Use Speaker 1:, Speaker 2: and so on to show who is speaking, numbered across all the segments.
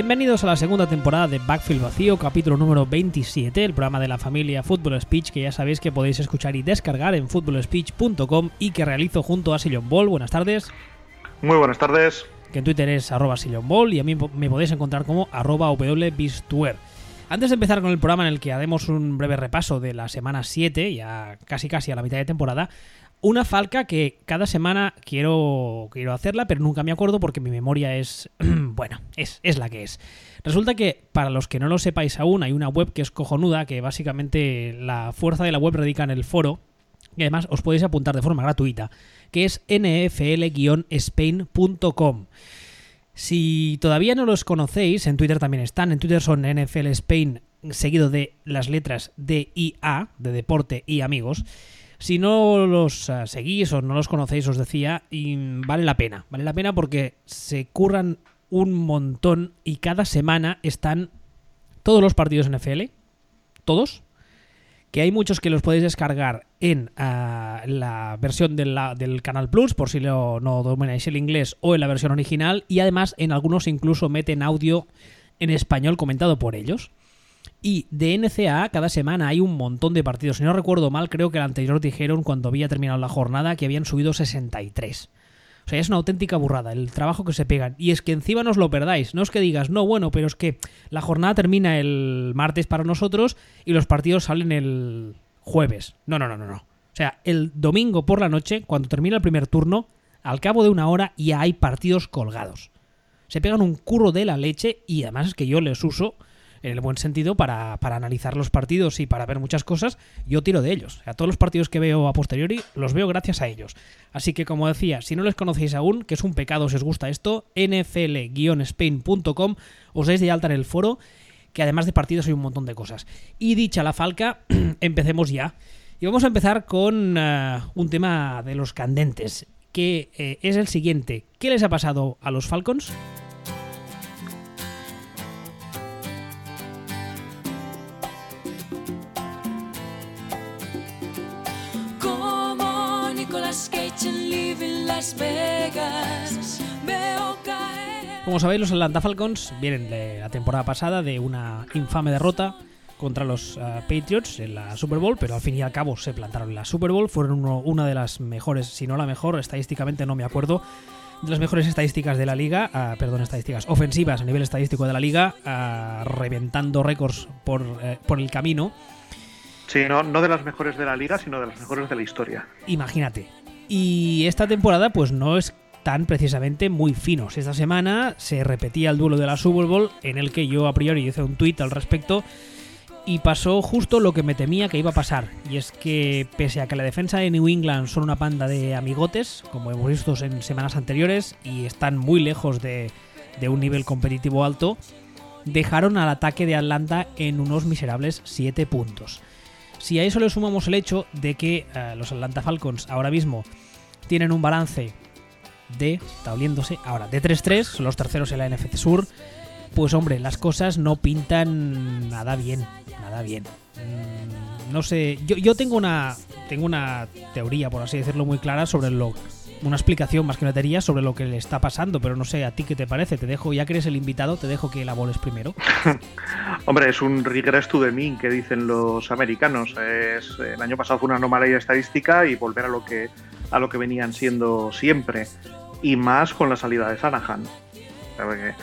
Speaker 1: Bienvenidos a la segunda temporada de Backfield Vacío, capítulo número 27, el programa de la familia Football Speech que ya sabéis que podéis escuchar y descargar en footballspeech.com y que realizo junto a Sillon Ball. Buenas tardes.
Speaker 2: Muy buenas tardes.
Speaker 1: Que en Twitter es arroba Sillon Ball y a mí me podéis encontrar como arroba wbistuer. Antes de empezar con el programa en el que haremos un breve repaso de la semana 7, ya casi casi a la mitad de temporada, una falca que cada semana quiero, quiero hacerla, pero nunca me acuerdo porque mi memoria es, bueno, es, es la que es. Resulta que, para los que no lo sepáis aún, hay una web que es cojonuda, que básicamente la fuerza de la web radica en el foro, y además os podéis apuntar de forma gratuita, que es nfl-spain.com. Si todavía no los conocéis, en Twitter también están, en Twitter son NFL Spain seguido de las letras D y A, de deporte y amigos. Si no los uh, seguís o no los conocéis, os decía, y vale la pena. Vale la pena porque se curran un montón y cada semana están todos los partidos NFL. Todos. Que hay muchos que los podéis descargar en uh, la versión del Canal Plus, por si lo, no domináis el inglés, o en la versión original. Y además, en algunos incluso meten audio en español comentado por ellos. Y de NCAA cada semana hay un montón de partidos. Si no recuerdo mal, creo que el anterior dijeron cuando había terminado la jornada que habían subido 63. O sea, es una auténtica burrada el trabajo que se pegan. Y es que encima no lo perdáis. No es que digas, no, bueno, pero es que la jornada termina el martes para nosotros y los partidos salen el jueves. No, no, no, no, no. O sea, el domingo por la noche, cuando termina el primer turno, al cabo de una hora ya hay partidos colgados. Se pegan un curro de la leche y además es que yo les uso en el buen sentido para, para, analizar los partidos y para ver muchas cosas, yo tiro de ellos. A todos los partidos que veo a posteriori los veo gracias a ellos. Así que como decía, si no les conocéis aún, que es un pecado si os gusta esto, nfl-spain.com, os dais de alta en el foro, que además de partidos hay un montón de cosas. Y dicha la falca, empecemos ya. Y vamos a empezar con uh, un tema de los candentes, que eh, es el siguiente. ¿Qué les ha pasado a los Falcons? Como sabéis, los Atlanta Falcons vienen de la temporada pasada de una infame derrota contra los uh, Patriots en la Super Bowl, pero al fin y al cabo se plantaron en la Super Bowl. Fueron uno, una de las mejores, si no la mejor, estadísticamente no me acuerdo, de las mejores estadísticas de la liga, uh, perdón, estadísticas ofensivas a nivel estadístico de la liga, uh, reventando récords por, por el camino.
Speaker 2: Sí, no, no de las mejores de la liga, sino de las mejores de la historia.
Speaker 1: Imagínate. Y esta temporada, pues no es tan precisamente muy finos. Esta semana se repetía el duelo de la Super Bowl, en el que yo a priori hice un tuit al respecto. Y pasó justo lo que me temía que iba a pasar. Y es que, pese a que la defensa de New England son una panda de amigotes, como hemos visto en semanas anteriores, y están muy lejos de, de un nivel competitivo alto, dejaron al ataque de Atlanta en unos miserables 7 puntos. Si a eso le sumamos el hecho de que uh, los Atlanta Falcons ahora mismo tienen un balance de, está oliéndose, ahora de 3-3, son los terceros en la NFC Sur, pues hombre, las cosas no pintan nada bien, nada bien. Mm, no sé, yo, yo tengo una tengo una teoría, por así decirlo, muy clara sobre lo una explicación más que una teoría sobre lo que le está pasando, pero no sé, ¿a ti qué te parece? Te dejo, ya que eres el invitado, te dejo que la boles primero.
Speaker 2: Hombre, es un regress to the mean que dicen los americanos. Es, el año pasado fue una anomalía estadística y volver a lo que a lo que venían siendo siempre. Y más con la salida de Sanahan. Porque,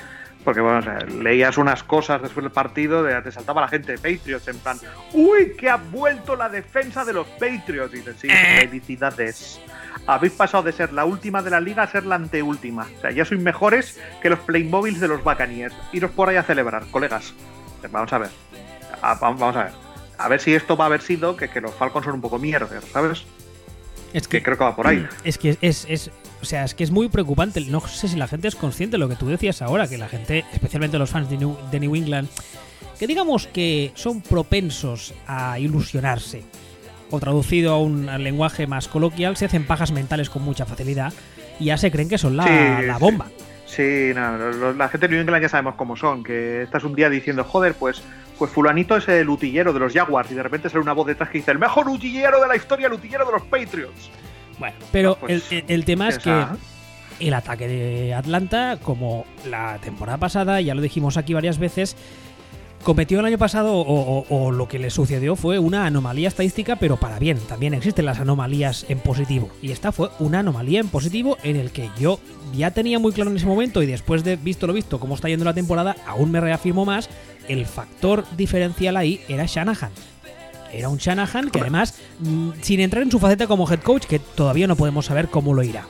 Speaker 2: porque bueno, o sea, leías unas cosas después del partido, de, te saltaba la gente de Patriots en plan, ¡Uy, que ha vuelto la defensa de los Patriots! Y dices, sí, felicidades habéis pasado de ser la última de la liga a ser la anteúltima. O sea, ya sois mejores que los Playmobiles de los Buccaneers. Iros por ahí a celebrar, colegas. Vamos a ver. Vamos a ver. A ver si esto va a haber sido que, que los Falcons son un poco mierder, ¿sabes?
Speaker 1: Es que,
Speaker 2: que, creo que va por ahí.
Speaker 1: Es que es, es, o sea, es que es muy preocupante. No sé si la gente es consciente de lo que tú decías ahora, que la gente, especialmente los fans de New, de New England, que digamos que son propensos a ilusionarse o traducido a un lenguaje más coloquial, se hacen pajas mentales con mucha facilidad y ya se creen que son la,
Speaker 2: Sí,
Speaker 1: la bomba.
Speaker 2: Sí, no, la gente de New England ya sabemos cómo son, que estás un día diciendo, joder, pues, pues fulanito es el utillero de los Jaguars y de repente sale una voz detrás que dice, el mejor utillero de la historia, el utillero de los Patriots.
Speaker 1: Bueno, pero
Speaker 2: Pues,
Speaker 1: el, el- el tema es que el ataque de Atlanta, como la temporada pasada, ya lo dijimos aquí varias veces, cometió el año pasado o, o, lo que le sucedió fue una anomalía estadística, pero para bien. También existen las anomalías en positivo. Y esta fue una anomalía en positivo en el que yo ya tenía muy claro en ese momento y después de visto lo visto cómo está yendo la temporada, aún me reafirmo más, el factor diferencial ahí era Shanahan. Era un Shanahan que además, mm, sin entrar en su faceta como head coach, que todavía no podemos saber cómo lo irá.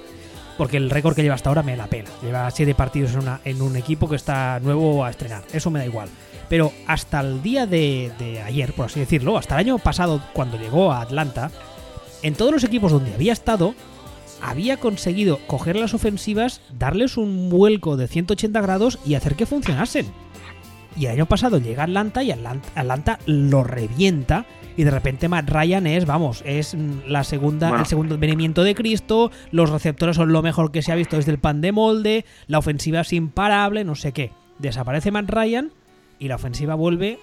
Speaker 1: Porque el récord que lleva hasta ahora me la pena. Lleva siete partidos en, una, en un equipo que está nuevo a estrenar. Eso me da igual. Pero hasta el día de, de ayer, por así decirlo, hasta el año pasado, cuando llegó a Atlanta, en todos los equipos donde había estado, había conseguido coger las ofensivas, darles un vuelco de 180 grados y hacer que funcionasen. Y el año pasado llega Atlanta y Atlanta, lo revienta. Y de repente Matt Ryan es, vamos, es la segunda, el segundo venimiento de Cristo. Los receptores son lo mejor que se ha visto desde el pan de molde. La ofensiva es imparable, no sé qué. Desaparece Matt Ryan y la ofensiva vuelve,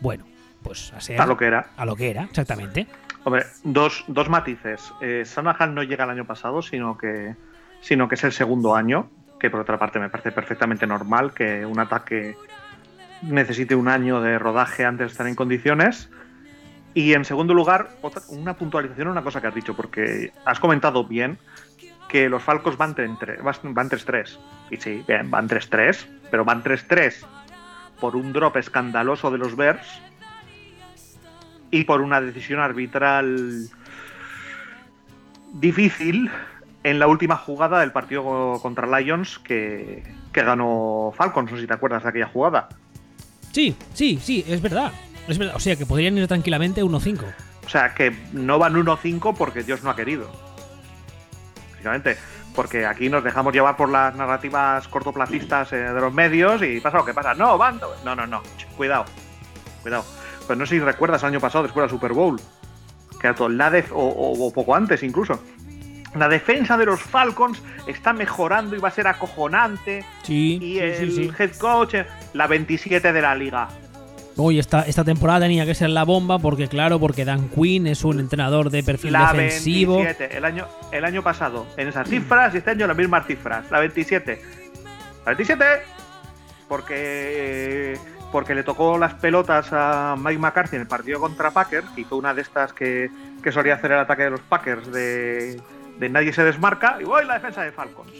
Speaker 1: bueno, pues a ser.
Speaker 2: A lo que era.
Speaker 1: A lo que era, exactamente.
Speaker 2: Hombre, dos, dos matices. Eh, Sanahan no llega el año pasado, sino que, sino que es el segundo año. Que por otra parte me parece perfectamente normal que un ataque necesite un año de rodaje antes de estar en condiciones. Y en segundo lugar, otra, una puntualización una cosa que has dicho, porque has comentado bien que los Falcos van 3-3. Y sí, bien, van 3-3, pero van 3-3 por un drop escandaloso de los Bears y por una decisión arbitral difícil en la última jugada del partido contra Lions que, que ganó Falcons, no sé si te acuerdas de aquella jugada.
Speaker 1: Sí, sí, sí, es verdad. Es verdad. O sea, que podrían ir tranquilamente 1-5.
Speaker 2: O sea, que no van 1-5 porque Dios no ha querido. Básicamente. Porque aquí nos dejamos llevar por las narrativas cortoplacistas eh, de los medios y pasa lo que pasa. No, van. No, no, no. Cuidado. Cuidado. Pues no sé si recuerdas el año pasado, después del Super Bowl. Que era todo la o, o poco antes incluso la defensa de los Falcons está mejorando y va a ser acojonante.
Speaker 1: Sí,
Speaker 2: y el head coach, la 27 de la liga.
Speaker 1: Hoy esta, esta temporada tenía que ser la bomba porque, claro, porque Dan Quinn es un entrenador de perfil la defensivo.
Speaker 2: 27, el año, el año pasado, en esas cifras, y este año las mismas cifras. La 27. La 27, porque, porque le tocó las pelotas a Mike McCarthy en el partido contra Packers, que hizo una de estas que, que solía hacer el ataque de los Packers de de nadie se desmarca y voy la defensa de Falcons.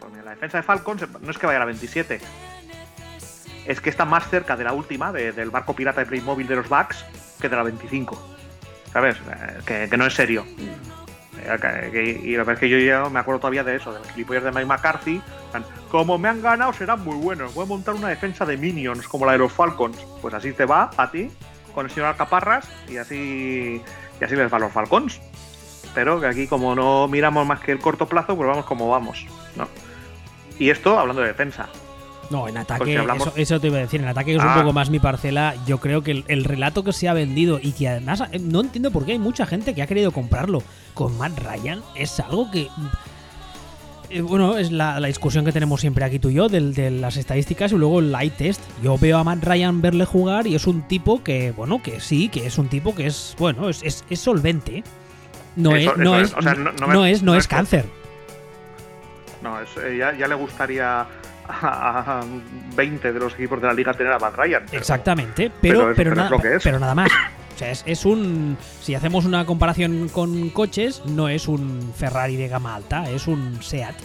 Speaker 2: Pues la defensa de Falcons no es que vaya a la 27, es que está más cerca de la última, del barco pirata de Playmobil de los Bucks, que de la 25. ¿Sabes? Eh, que, no es serio. Eh, y la verdad es que yo ya me acuerdo todavía de eso, del gilipollas de Mike McCarthy. Como me han ganado, serán muy buenos. Voy a montar una defensa de minions como la de los Falcons. Pues así te va a ti, con el señor Alcaparras, y así, y así les va a los Falcons pero que aquí como no miramos más que el corto plazo, pues vamos como vamos, ¿no? Y esto hablando de defensa.
Speaker 1: No, en ataque, eso, te iba a decir, en ataque es un ah. poco más mi parcela. Yo creo que el, relato que se ha vendido y que además eh, no entiendo por qué hay mucha gente que ha querido comprarlo con Matt Ryan es algo que. Eh, bueno, es la, discusión que tenemos siempre aquí tú y yo de, las estadísticas y luego el light test. Yo veo a Matt Ryan verle jugar y es un tipo que, bueno, que sí, que es un tipo que es, bueno, es, es solvente. No, es, no, es, no, es, no, es, cáncer.
Speaker 2: No, eh, ya, ya, le gustaría a 20 de los equipos de la liga tener a Van Ryan.
Speaker 1: Exactamente, pero, pero, nada, pero nada más. O sea, es, es, un. Si hacemos una comparación con coches, no es un Ferrari de gama alta, es un SEAT.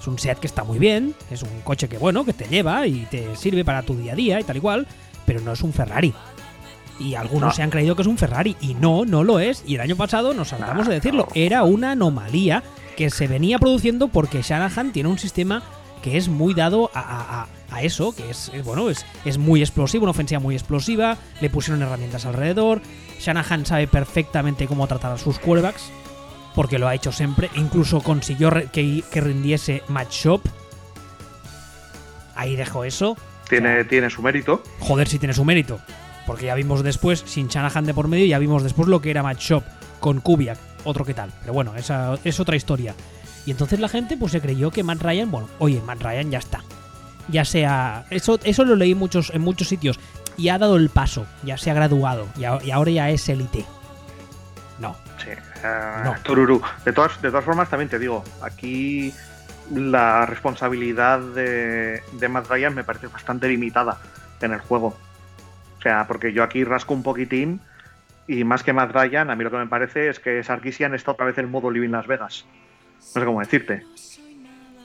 Speaker 1: Es un SEAT que está muy bien, es un coche que, bueno, que te lleva y te sirve para tu día a día y tal y cual, pero no es un Ferrari. Y algunos se han creído que es un Ferrari y no, no lo es. Y el año pasado nos saltamos de decirlo, era una anomalía que se venía produciendo porque Shanahan tiene un sistema que es muy dado a, eso, que es, bueno, es, es muy explosivo, una ofensiva muy explosiva, le pusieron herramientas alrededor, Shanahan sabe perfectamente cómo tratar a sus quarterbacks, porque lo ha hecho siempre, incluso consiguió que, que rindiese Match Shop. Ahí dejo eso.
Speaker 2: Tiene, tiene su mérito.
Speaker 1: Joder, si tiene su mérito. Porque ya vimos después, sin Shanahan de por medio, ya vimos después lo que era Match Shop con Kubiak, otro que tal. Pero bueno, esa es otra historia. Y entonces la gente pues se creyó que Matt Ryan, bueno, oye, Matt Ryan ya está. Ya sea. Eso, eso lo leí muchos, en muchos sitios. Y ha dado el paso, ya se ha graduado. Y, ahora ya es élite. No,
Speaker 2: Sí, uh, Tururu. De todas, de todas formas, también te digo, aquí la responsabilidad de, de Matt Ryan me parece bastante limitada en el juego. O sea, porque yo aquí rasco un poquitín y más que Matt Ryan, a mí lo que me parece es que Sarkisian está otra vez en modo Living Las Vegas. No sé cómo decirte.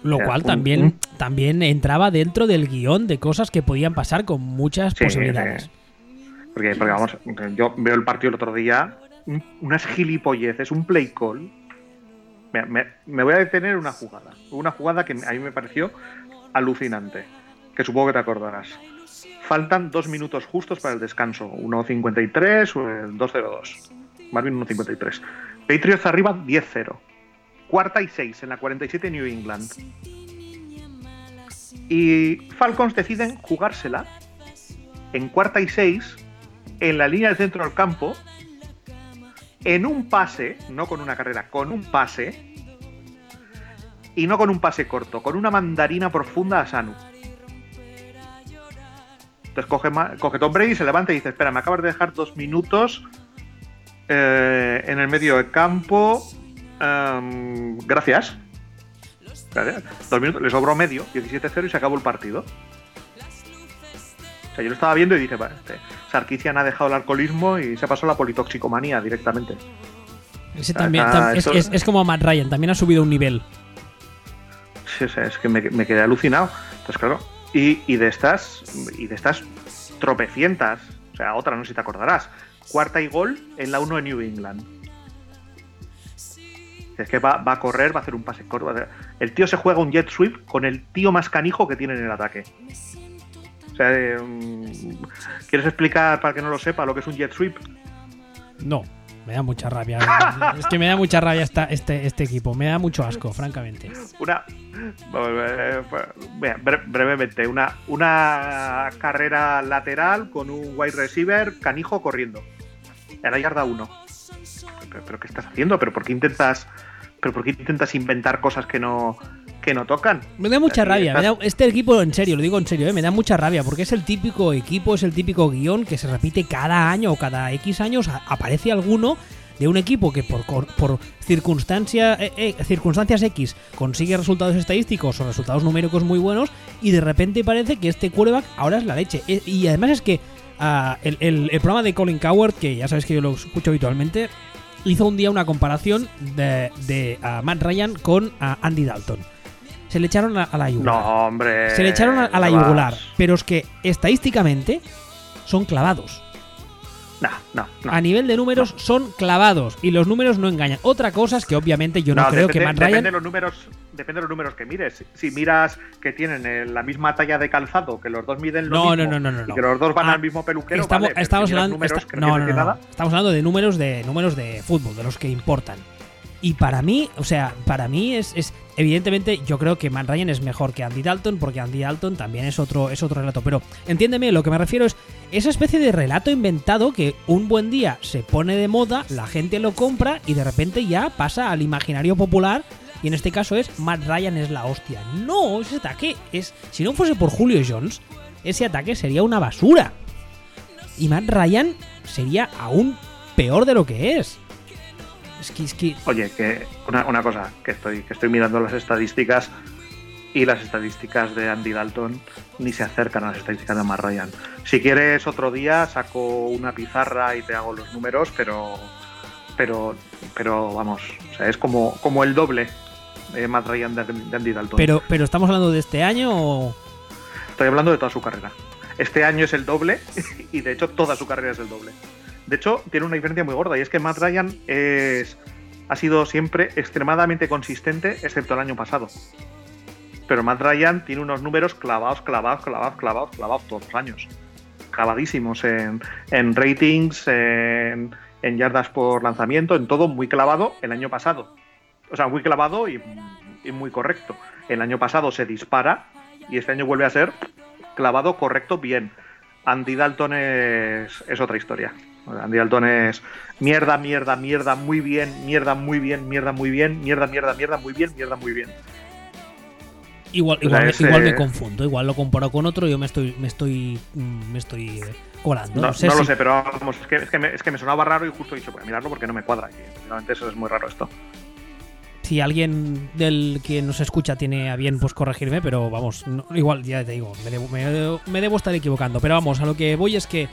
Speaker 1: Lo cual también, también entraba dentro del guion de cosas que podían pasar con muchas posibilidades.
Speaker 2: Porque, porque, vamos, yo veo el partido el otro día, unas gilipolleces, un play call. Me, me, voy a detener una jugada. Una jugada que a mí me pareció alucinante. Que supongo que te acordarás. Faltan dos minutos justos para el descanso. 1.53 o el 2.02. Más bien 1.53. Patriots arriba 10-0. Cuarta y 6 en la 47 New England. Y Falcons deciden jugársela en cuarta y 6 en la línea del centro del campo en un pase, no con una carrera, con un pase y no con un pase corto, con una mandarina profunda a Sanu. Entonces coge, coge Tom Brady, se levanta y dice, espera, me acabas de dejar dos minutos eh, en el medio de campo. Em, gracias. Dos minutos, le sobró medio, 17-0 y se acabó el partido. O sea, yo lo estaba viendo y dije, este, Sarkisian ha dejado el alcoholismo y se pasó la politoxicomanía directamente.
Speaker 1: Ese también, es, como Matt Ryan, también ha subido un nivel.
Speaker 2: Sí, es que me, me quedé alucinado. Entonces, claro, y, de estas y de estas tropecientas, o sea, otra no sé si te acordarás, cuarta y gol en la 1 de New England. Es que va, a correr, va a hacer un pase corto. El tío se juega un jet sweep con el tío más canijo que tiene en el ataque. O sea, eh, mm, ¿quieres explicar para que no lo sepa lo que es un jet sweep?
Speaker 1: No. Me da mucha rabia. es que me da mucha rabia esta, este, este equipo. Me da mucho asco, francamente.
Speaker 2: Una. brevemente, una, una carrera lateral con un wide receiver canijo corriendo. En la yarda 1. ¿Pero, qué estás haciendo? ¿Pero por qué intentas.? ¿Pero por qué intentas inventar cosas que no, que no tocan.
Speaker 1: Me da mucha rabia. este equipo, en serio, lo digo en serio, ¿eh? me da mucha rabia porque es el típico equipo, es el típico guion que se repite cada año o cada X años. aparece alguno de un equipo que por, por circunstancia, eh, eh, circunstancias X consigue resultados estadísticos o resultados numéricos muy buenos y de repente parece que este quarterback ahora es la leche. Y además es que ah, el, programa de Colin Coward, que ya sabes que yo lo escucho habitualmente, hizo un día una comparación de, de Matt Ryan con Andy Dalton se le echaron a, la yugular.
Speaker 2: No, hombre.
Speaker 1: Se le echaron a, la yugular. Pero es que estadísticamente son clavados.
Speaker 2: No, no, no.
Speaker 1: A nivel de números son clavados y los números no engañan. Otra cosa es que obviamente yo no, creo que Matt Ryan.
Speaker 2: Depende de los números, depende de los números que mires. Si miras que tienen la misma talla de calzado, que los dos miden lo
Speaker 1: no,
Speaker 2: mismo,
Speaker 1: no, no, no,
Speaker 2: y que los dos van
Speaker 1: ah,
Speaker 2: al mismo peluquero,
Speaker 1: estamos,
Speaker 2: vale,
Speaker 1: estamos hablando, no, no, no, estamos hablando de números de números de fútbol, de los que importan. Y para mí, o sea, para mí es, es, evidentemente yo creo que Man Ryan es mejor que Andy Dalton porque Andy Dalton también es otro es otro relato, pero entiéndeme, lo que me refiero es esa especie de relato inventado que un buen día se pone de moda, la gente lo compra y de repente ya pasa al imaginario popular y en este caso es Matt Ryan es la hostia. No, ese ataque es si no fuese por Julio Jones, ese ataque sería una basura. Y Matt Ryan sería aún peor de lo que es.
Speaker 2: Oye, que una, cosa, que estoy, que estoy mirando las estadísticas y las estadísticas de Andy Dalton ni se acercan a las estadísticas de Matt Ryan. Si quieres otro día saco una pizarra y te hago los números, pero pero pero vamos, o sea, es como, como el doble de Matt Ryan de, Andy Dalton.
Speaker 1: Pero pero estamos hablando de este año o
Speaker 2: Estoy hablando de toda su carrera. Este año es el doble y de hecho toda su carrera es el doble. De hecho, tiene una diferencia muy gorda y es que Matt Ryan es, ha sido siempre extremadamente consistente, excepto el año pasado. Pero Matt Ryan tiene unos números clavados, clavados, clavados, clavados, clavados todos los años. Clavadísimos en, ratings, en, yardas por lanzamiento, en todo muy clavado el año pasado. O sea, muy clavado y, muy correcto. El año pasado se dispara y este año vuelve a ser clavado, correcto, bien. Andy Dalton es otra historia. Andy Dalton es mierda, mierda, mierda, muy bien, mierda, muy bien, mierda, muy bien, mierda, mierda, mierda, muy bien, mierda, muy bien.
Speaker 1: Igual, igual, me-
Speaker 2: es,
Speaker 1: igual me confundo, igual lo comparo con otro y yo me estoy, me estoy, me estoy colando.
Speaker 2: No,
Speaker 1: No sé
Speaker 2: no lo
Speaker 1: si-
Speaker 2: sé, pero vamos, es que, es, que me, es que me sonaba raro y justo he dicho, voy a mirarlo porque no me cuadra. Y realmente eso es muy raro esto.
Speaker 1: Si alguien del que nos escucha tiene a bien, pues corregirme, pero vamos, igual ya te digo, me debo, me- me debo estar equivocando. Pero vamos, a lo que voy es que,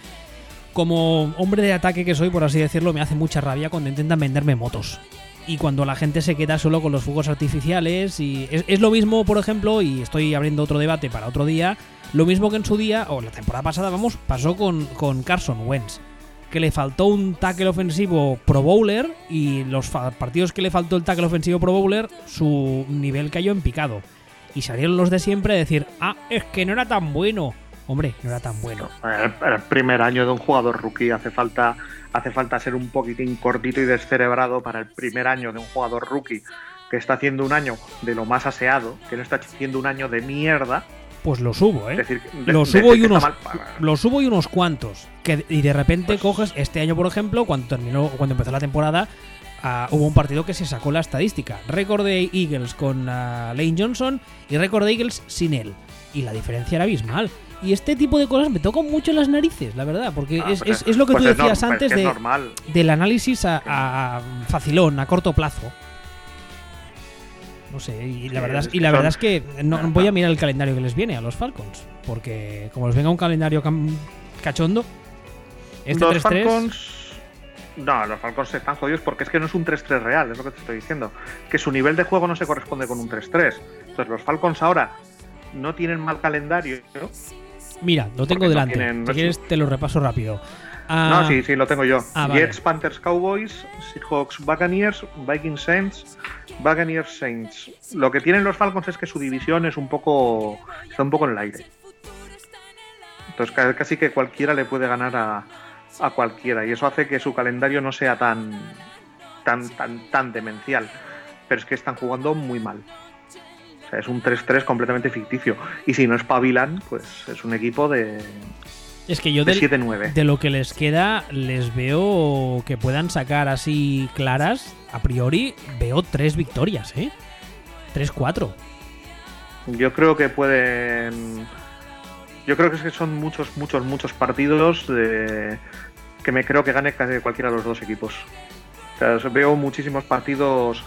Speaker 1: como hombre de ataque que soy, por así decirlo, me hace mucha rabia cuando intentan venderme motos. Y cuando la gente se queda solo con los fuegos artificiales. Y es, es lo mismo, por ejemplo, y estoy abriendo otro debate para otro día. Lo mismo que en su día, o la temporada pasada, vamos, pasó con, con Carson Wentz que le faltó un tackle ofensivo pro bowler y los partidos que le faltó el tackle ofensivo pro bowler, su nivel cayó en picado. Y salieron los de siempre a decir, ah, es que no era tan bueno. Hombre, no era tan bueno.
Speaker 2: El primer año de un jugador rookie hace falta, hace falta ser un poquitín cortito y descerebrado para el primer año de un jugador rookie que está haciendo un año de lo más aseado, que no está haciendo un año de mierda.
Speaker 1: Pues lo subo, ¿eh?
Speaker 2: Decir, de-
Speaker 1: Los
Speaker 2: decir
Speaker 1: subo y unos, los subo y unos cuantos. Que, y de repente
Speaker 2: Pues-
Speaker 1: coges, este año, por ejemplo, cuando terminó, cuando empezó la temporada, ah, hubo un partido que se sacó la estadística. Récord de Eagles con ah, Lane Johnson y récord de Eagles sin él. Y la diferencia era abismal. Y este tipo de cosas me tocan mucho las narices, la verdad, porque
Speaker 2: Ah,
Speaker 1: es,
Speaker 2: pero
Speaker 1: es- es lo que
Speaker 2: pues
Speaker 1: tú decías antes de, del análisis a facilón, a corto plazo. No sé, y la verdad,
Speaker 2: es
Speaker 1: y
Speaker 2: que
Speaker 1: la verdad es que no,
Speaker 2: Ah,
Speaker 1: voy a
Speaker 2: ah.
Speaker 1: mirar el calendario que les viene a los Falcons. Porque como les venga un calendario cachondo, este
Speaker 2: los
Speaker 1: 3-3.
Speaker 2: Falcons. No, los Falcons están jodidos porque es que no es un 3-3 real, es lo que te estoy diciendo. Que su nivel de juego no se corresponde con un 3-3. Entonces, los Falcons ahora no tienen mal calendario. ¿no?
Speaker 1: Mira, lo tengo
Speaker 2: porque no
Speaker 1: delante.
Speaker 2: tienen-
Speaker 1: si quieres, te lo repaso rápido. Ah,
Speaker 2: No, sí, sí, lo tengo yo.
Speaker 1: ah, vale.
Speaker 2: Jets, Panthers, Cowboys, Seahawks, Buccaneers, Vikings, Saints, Buccaneers, Saints. Lo que tienen los Falcons es que su división es un poco. está un poco en el aire. Entonces, ca- casi que cualquiera le puede ganar a, a cualquiera. Y eso hace que su calendario no sea tan. tan, tan, tan demencial. Pero es que están jugando muy mal. O sea, es un 3-3 completamente ficticio. Y si no es Pavilan, pues es un equipo de,
Speaker 1: Es que yo
Speaker 2: de
Speaker 1: del-
Speaker 2: 7-9.
Speaker 1: de lo que les queda, les veo que puedan sacar así claras. A priori, veo tres victorias, ¿eh? 3-4.
Speaker 2: Yo creo que pueden. Yo creo que es que son muchos, muchos, muchos partidos de- que me creo que gane casi cualquiera de los dos equipos. O sea, veo muchísimos partidos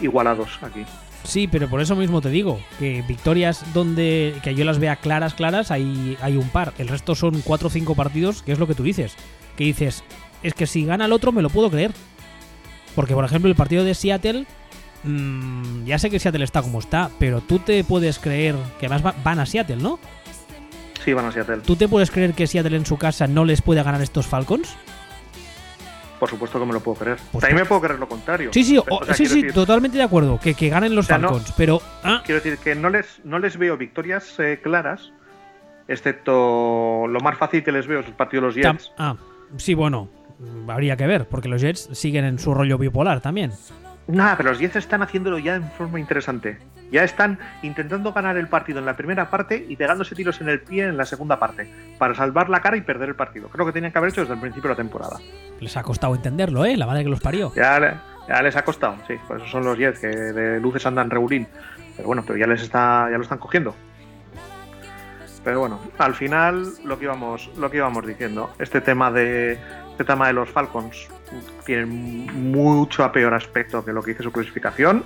Speaker 2: igualados aquí.
Speaker 1: Sí, pero por eso mismo te digo, que victorias donde que yo las vea claras, claras, hay, hay un par. El resto son cuatro o cinco partidos, que es lo que tú dices. Que dices, es que si gana el otro me lo puedo creer. Porque, por ejemplo, el partido de Seattle, mm, ya sé que Seattle está como está, pero tú te puedes creer, que además va- van a Seattle, ¿no?
Speaker 2: Sí, van a Seattle.
Speaker 1: ¿Tú te puedes creer que Seattle en su casa no les puede ganar estos Falcons?
Speaker 2: Por supuesto que me lo puedo creer.
Speaker 1: Pues
Speaker 2: También me puedo creer lo contrario.
Speaker 1: Sí, sí,
Speaker 2: O
Speaker 1: o-
Speaker 2: sea,
Speaker 1: sí, sí,
Speaker 2: decir-
Speaker 1: totalmente de acuerdo, que, que ganen los
Speaker 2: O sea, no-
Speaker 1: Falcons, pero... ah,
Speaker 2: Quiero decir que no les, no les veo victorias eh, claras, excepto lo más fácil que les veo es el partido de los
Speaker 1: tam-
Speaker 2: Jets.
Speaker 1: ah, sí, bueno, habría que ver, porque los Jets siguen en su rollo bipolar también.
Speaker 2: Nada, pero los Jets están haciéndolo ya en forma interesante. Ya están intentando ganar el partido en la primera parte y pegándose tiros en el pie en la segunda parte, para salvar la cara y perder el partido. Creo que tenían que haber hecho desde el principio de la temporada.
Speaker 1: Les ha costado entenderlo, ¿eh? La madre que los parió.
Speaker 2: Ya, le- ya les ha costado, sí, por eso son los Jets que de luces andan regulín. Pero bueno, pero ya les está, ya lo están cogiendo. Pero bueno, al final lo que íbamos, lo que íbamos diciendo, este tema de este tema de los Falcons tiene mucho a peor aspecto que lo que dice su clasificación.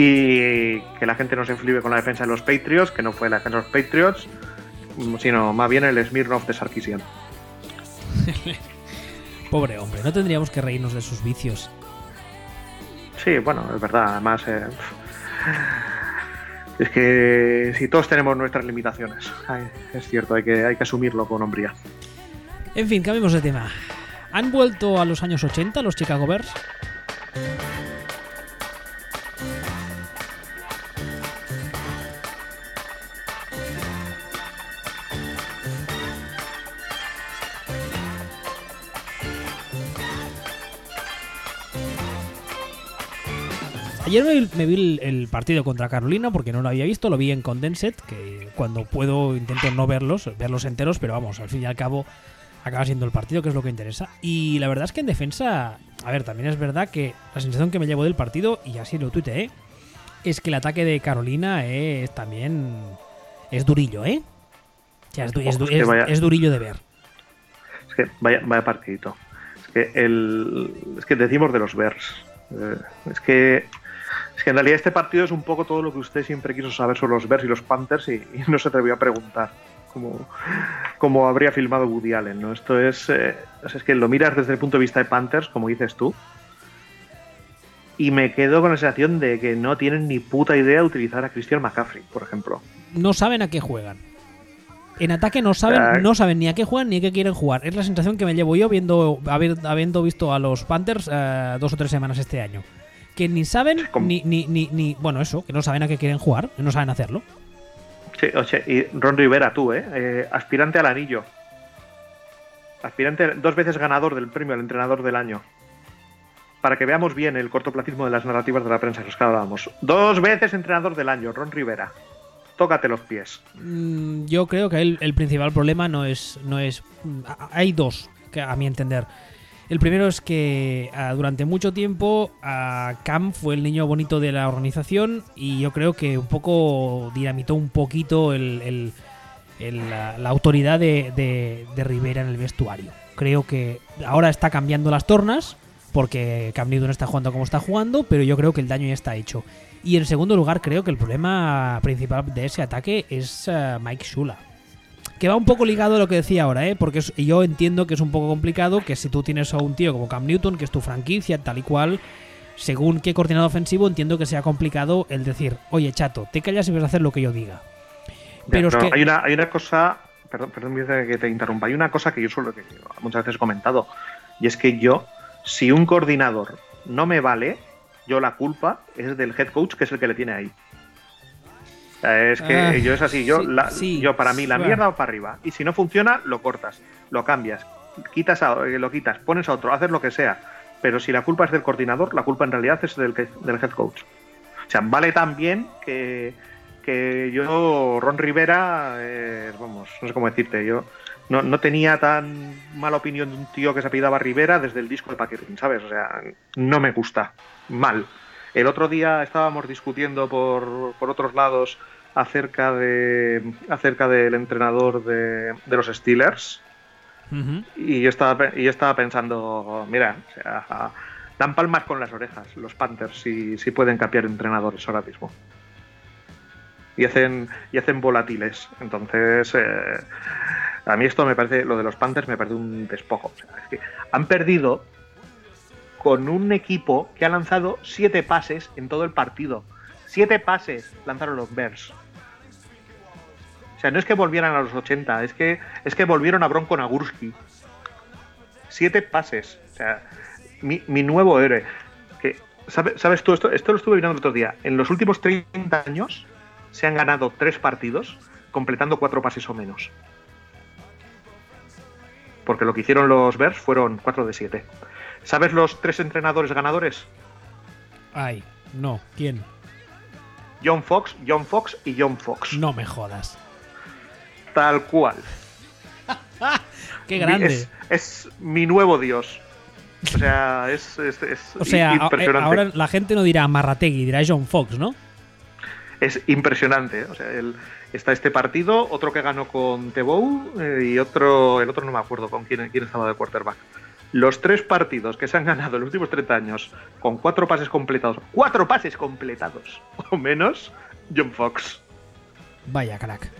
Speaker 2: Y que la gente no se flibe con la defensa de los Patriots, que no fue la defensa de los Patriots, sino más bien el Smirnoff de Sarkisian.
Speaker 1: Pobre hombre, no tendríamos que reírnos de sus vicios.
Speaker 2: Sí, bueno, es verdad. Además, eh, es que si todos tenemos nuestras limitaciones, Ay, es cierto, hay que, hay que asumirlo con hombría.
Speaker 1: En fin, cambiemos de tema. ¿Han vuelto a los años 80 los Chicago Bears? Ayer me, me vi el, el partido contra Carolina porque no lo había visto, lo vi en Condensed, que cuando puedo intento no verlos, verlos enteros, pero vamos, al fin y al cabo acaba siendo el partido, que es lo que interesa. Y la verdad es que en defensa, a ver, también es verdad que la sensación que me llevo del partido, y así lo tuiteé, es que el ataque de Carolina es también. Es durillo, ¿eh? O sea, es, du- es du- durillo de ver.
Speaker 2: Es que vaya, vaya partidito. Es que el. Es que decimos de los Bears. Eh, es que. Que en realidad este partido es un poco todo lo que usted siempre quiso saber sobre los Bears y los Panthers y, y no se atrevió a preguntar. Como, como habría filmado Woody Allen, ¿no? Esto es. eh, es que lo miras desde el punto de vista de Panthers, como dices tú. Y me quedo con la sensación de que no tienen ni puta idea de utilizar a Christian McCaffrey, por ejemplo.
Speaker 1: No saben a qué juegan. En ataque no saben,
Speaker 2: Ah.
Speaker 1: no saben ni a qué juegan ni a qué quieren jugar. Es la sensación que me llevo yo viendo, habiendo visto a los Panthers eh, dos o tres semanas este año. Que ni saben, ni, ni, ni, ni- Bueno, eso, que no saben a qué quieren jugar, que no saben hacerlo.
Speaker 2: Sí, o sea, y Ron Rivera, tú, ¿eh? Eh, Aspirante al anillo. Aspirante, dos veces ganador del premio al entrenador del año. Para que veamos bien el cortoplacismo de las narrativas de la prensa, que os hablábamos. Dos veces entrenador del año, Ron Rivera. Tócate los pies.
Speaker 1: Mm, Yo creo que el, el principal problema no es. no es mm, Hay dos, que a mi entender. El primero es que ah, durante mucho tiempo ah, Cam fue el niño bonito de la organización y yo creo que un poco dinamitó un poquito el- la, autoridad de, de- Rivera en el vestuario. Creo que ahora está cambiando las tornas porque Cam Newton está jugando como está jugando, pero yo creo que el daño ya está hecho. Y en segundo lugar, creo que el problema principal de ese ataque es eh, Mike Shula. Que va un poco ligado a lo que decía ahora, ¿eh? Porque es- yo entiendo que es un poco complicado que si tú tienes a un tío como Cam Newton, que es tu franquicia, tal y cual, según qué coordinador ofensivo, entiendo que sea complicado el decir, oye, chato, te callas y vas a hacer lo que yo diga. Pero
Speaker 2: Ya,
Speaker 1: es
Speaker 2: no,
Speaker 1: que...
Speaker 2: hay, una, hay una cosa. Perdón, perdón que te interrumpa. Hay una cosa que yo suelo que muchas veces he comentado. Y es que yo, si un coordinador no me vale, yo la culpa es del head coach, que es el que le tiene ahí. O sea, es que
Speaker 1: Ah,
Speaker 2: yo es así, yo,
Speaker 1: sí,
Speaker 2: la-
Speaker 1: sí.
Speaker 2: yo para mí la mierda va para arriba. Y si no funciona, lo cortas, lo cambias, quitas a- eh, lo quitas, pones a otro, haces lo que sea. Pero si la culpa es del coordinador, la culpa en realidad es del, del head coach. O sea, vale tan bien que, que yo, Ron Rivera, eh, vamos, no sé cómo decirte, yo no, no tenía tan mala opinión de un tío que se apellidaba Rivera desde el disco de Paquetín, ¿sabes? O sea, no me gusta. Mal. El otro día estábamos discutiendo por, por otros lados acerca de acerca del entrenador de, de los Steelers y yo estaba, y yo estaba pensando, mira, o sea, dan palmas con las orejas los Panthers si, si pueden cambiar entrenadores ahora mismo. Y hacen, y hacen volátiles. Entonces, eh, a mí esto me parece, lo de los Panthers me parece un despojo. O sea, es que han perdido con un equipo que ha lanzado siete pases en todo el partido. Siete pases lanzaron los Bears. O sea, no es que volvieran a los 80, es que, es que volvieron a Bronco Nagurski. Siete pases. O sea, mi, mi nuevo héroe. Que, ¿sabe- ¿Sabes tú? Esto, esto lo estuve mirando el otro día. En los últimos 30 años se han ganado tres partidos completando cuatro pases o menos. Porque lo que hicieron los Bears fueron 4 de 7. ¿Sabes los tres entrenadores ganadores?
Speaker 1: Ay, no, ¿quién?
Speaker 2: John Fox, John Fox y John Fox.
Speaker 1: No me jodas.
Speaker 2: Tal cual.
Speaker 1: Qué grande.
Speaker 2: Es, es mi nuevo dios. O sea, es, es- es
Speaker 1: o sea, eh,
Speaker 2: impresionante.
Speaker 1: ahora la gente no dirá Marrategui, dirá John Fox, ¿no?
Speaker 2: Es impresionante. O sea, el- está este partido, otro que ganó con Tebow eh, y otro, el otro no me acuerdo con quién, quién estaba de quarterback. Los tres partidos que se han ganado en los últimos 30 años con cuatro pases completados, cuatro pases completados o menos, John Fox.
Speaker 1: Vaya crack.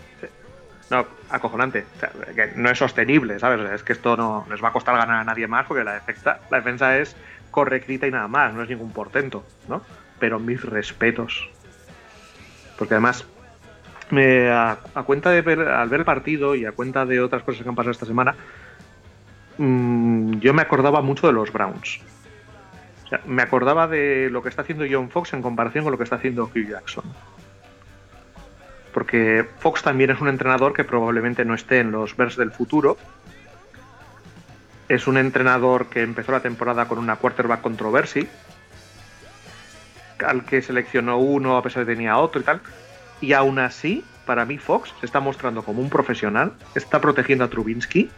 Speaker 2: No, acojonante. O sea, que no es sostenible, ¿sabes? O sea, es que esto no les va a costar ganar a nadie más porque la defensa, la defensa es correctita y nada más, no es ningún portento, ¿no? Pero mis respetos. Porque además, me- a, a cuenta de ver, al ver el partido y a cuenta de otras cosas que han pasado esta semana, mm, yo me acordaba mucho de los Browns. Me acordaba de lo que está haciendo John Fox en comparación con lo que está haciendo Hugh Jackson porque Fox también es un entrenador que probablemente no esté en los Bears del futuro. Es un entrenador que empezó la temporada con una quarterback controversy, al que seleccionó uno a pesar de que tenía otro y tal. Y aún así, para mí Fox se está mostrando como un profesional, está protegiendo a Trubinsky,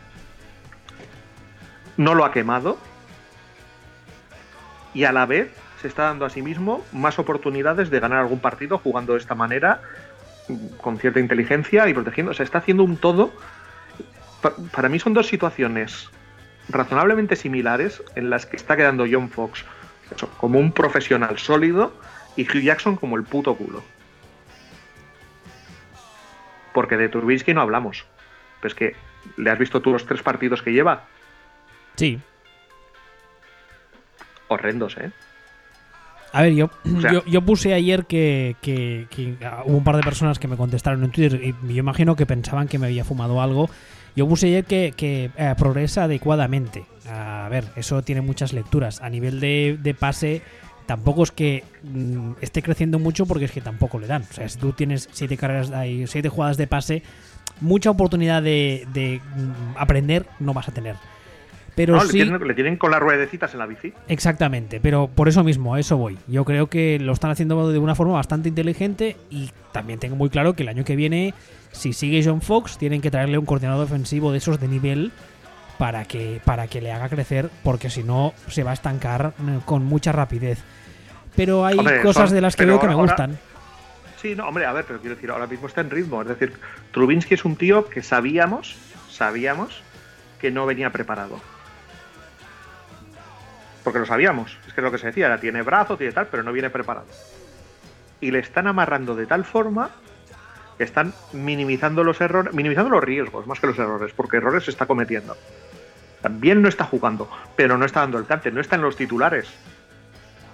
Speaker 2: no lo ha quemado y a la vez se está dando a sí mismo más oportunidades de ganar algún partido jugando de esta manera, con cierta inteligencia y protegiendo. O sea, está haciendo un todo. Para mí son dos situaciones razonablemente similares en las que está quedando John Fox como un profesional sólido y Hugh Jackson como el puto culo. Porque de Turbinsky no hablamos. Pues que, ¿le has visto tú los tres partidos que lleva?
Speaker 1: Sí.
Speaker 2: Horrendos, ¿eh?
Speaker 1: A ver, yo, yo, puse ayer que, hubo un par de personas que me contestaron en Twitter y yo imagino que pensaban que me había fumado algo. Yo puse ayer que, eh, progresa adecuadamente. A ver, eso tiene muchas lecturas. A nivel de, pase, tampoco es que mm, esté creciendo mucho porque es que tampoco le dan. O sea, si tú tienes siete carreras, hay siete jugadas de pase, mucha oportunidad de, de mm, aprender no vas a tener. Pero
Speaker 2: no, le, tienen, con las ruedecitas en la bici.
Speaker 1: Exactamente, pero por eso mismo, a eso voy. Yo creo que lo están haciendo de una forma bastante inteligente y también tengo muy claro que el año que viene, si sigue John Fox, tienen que traerle un coordinador defensivo de esos de nivel para que, para que le haga crecer, porque si no se va a estancar eh, con mucha rapidez. Pero hay cosas de las que veo que me gustan.
Speaker 2: Sí, no, hombre, a ver, pero quiero decir, ahora mismo está en ritmo. Es decir, Trubinsky es un tío que sabíamos, sabíamos que no venía preparado porque lo sabíamos, es que es lo que se decía, tiene brazo, tiene tal, pero no viene preparado. Y le están amarrando de tal forma que están minimizando los errores, minimizando los riesgos más que los errores, porque errores se está cometiendo. También no está jugando, pero no está dando el cante, no está en los titulares.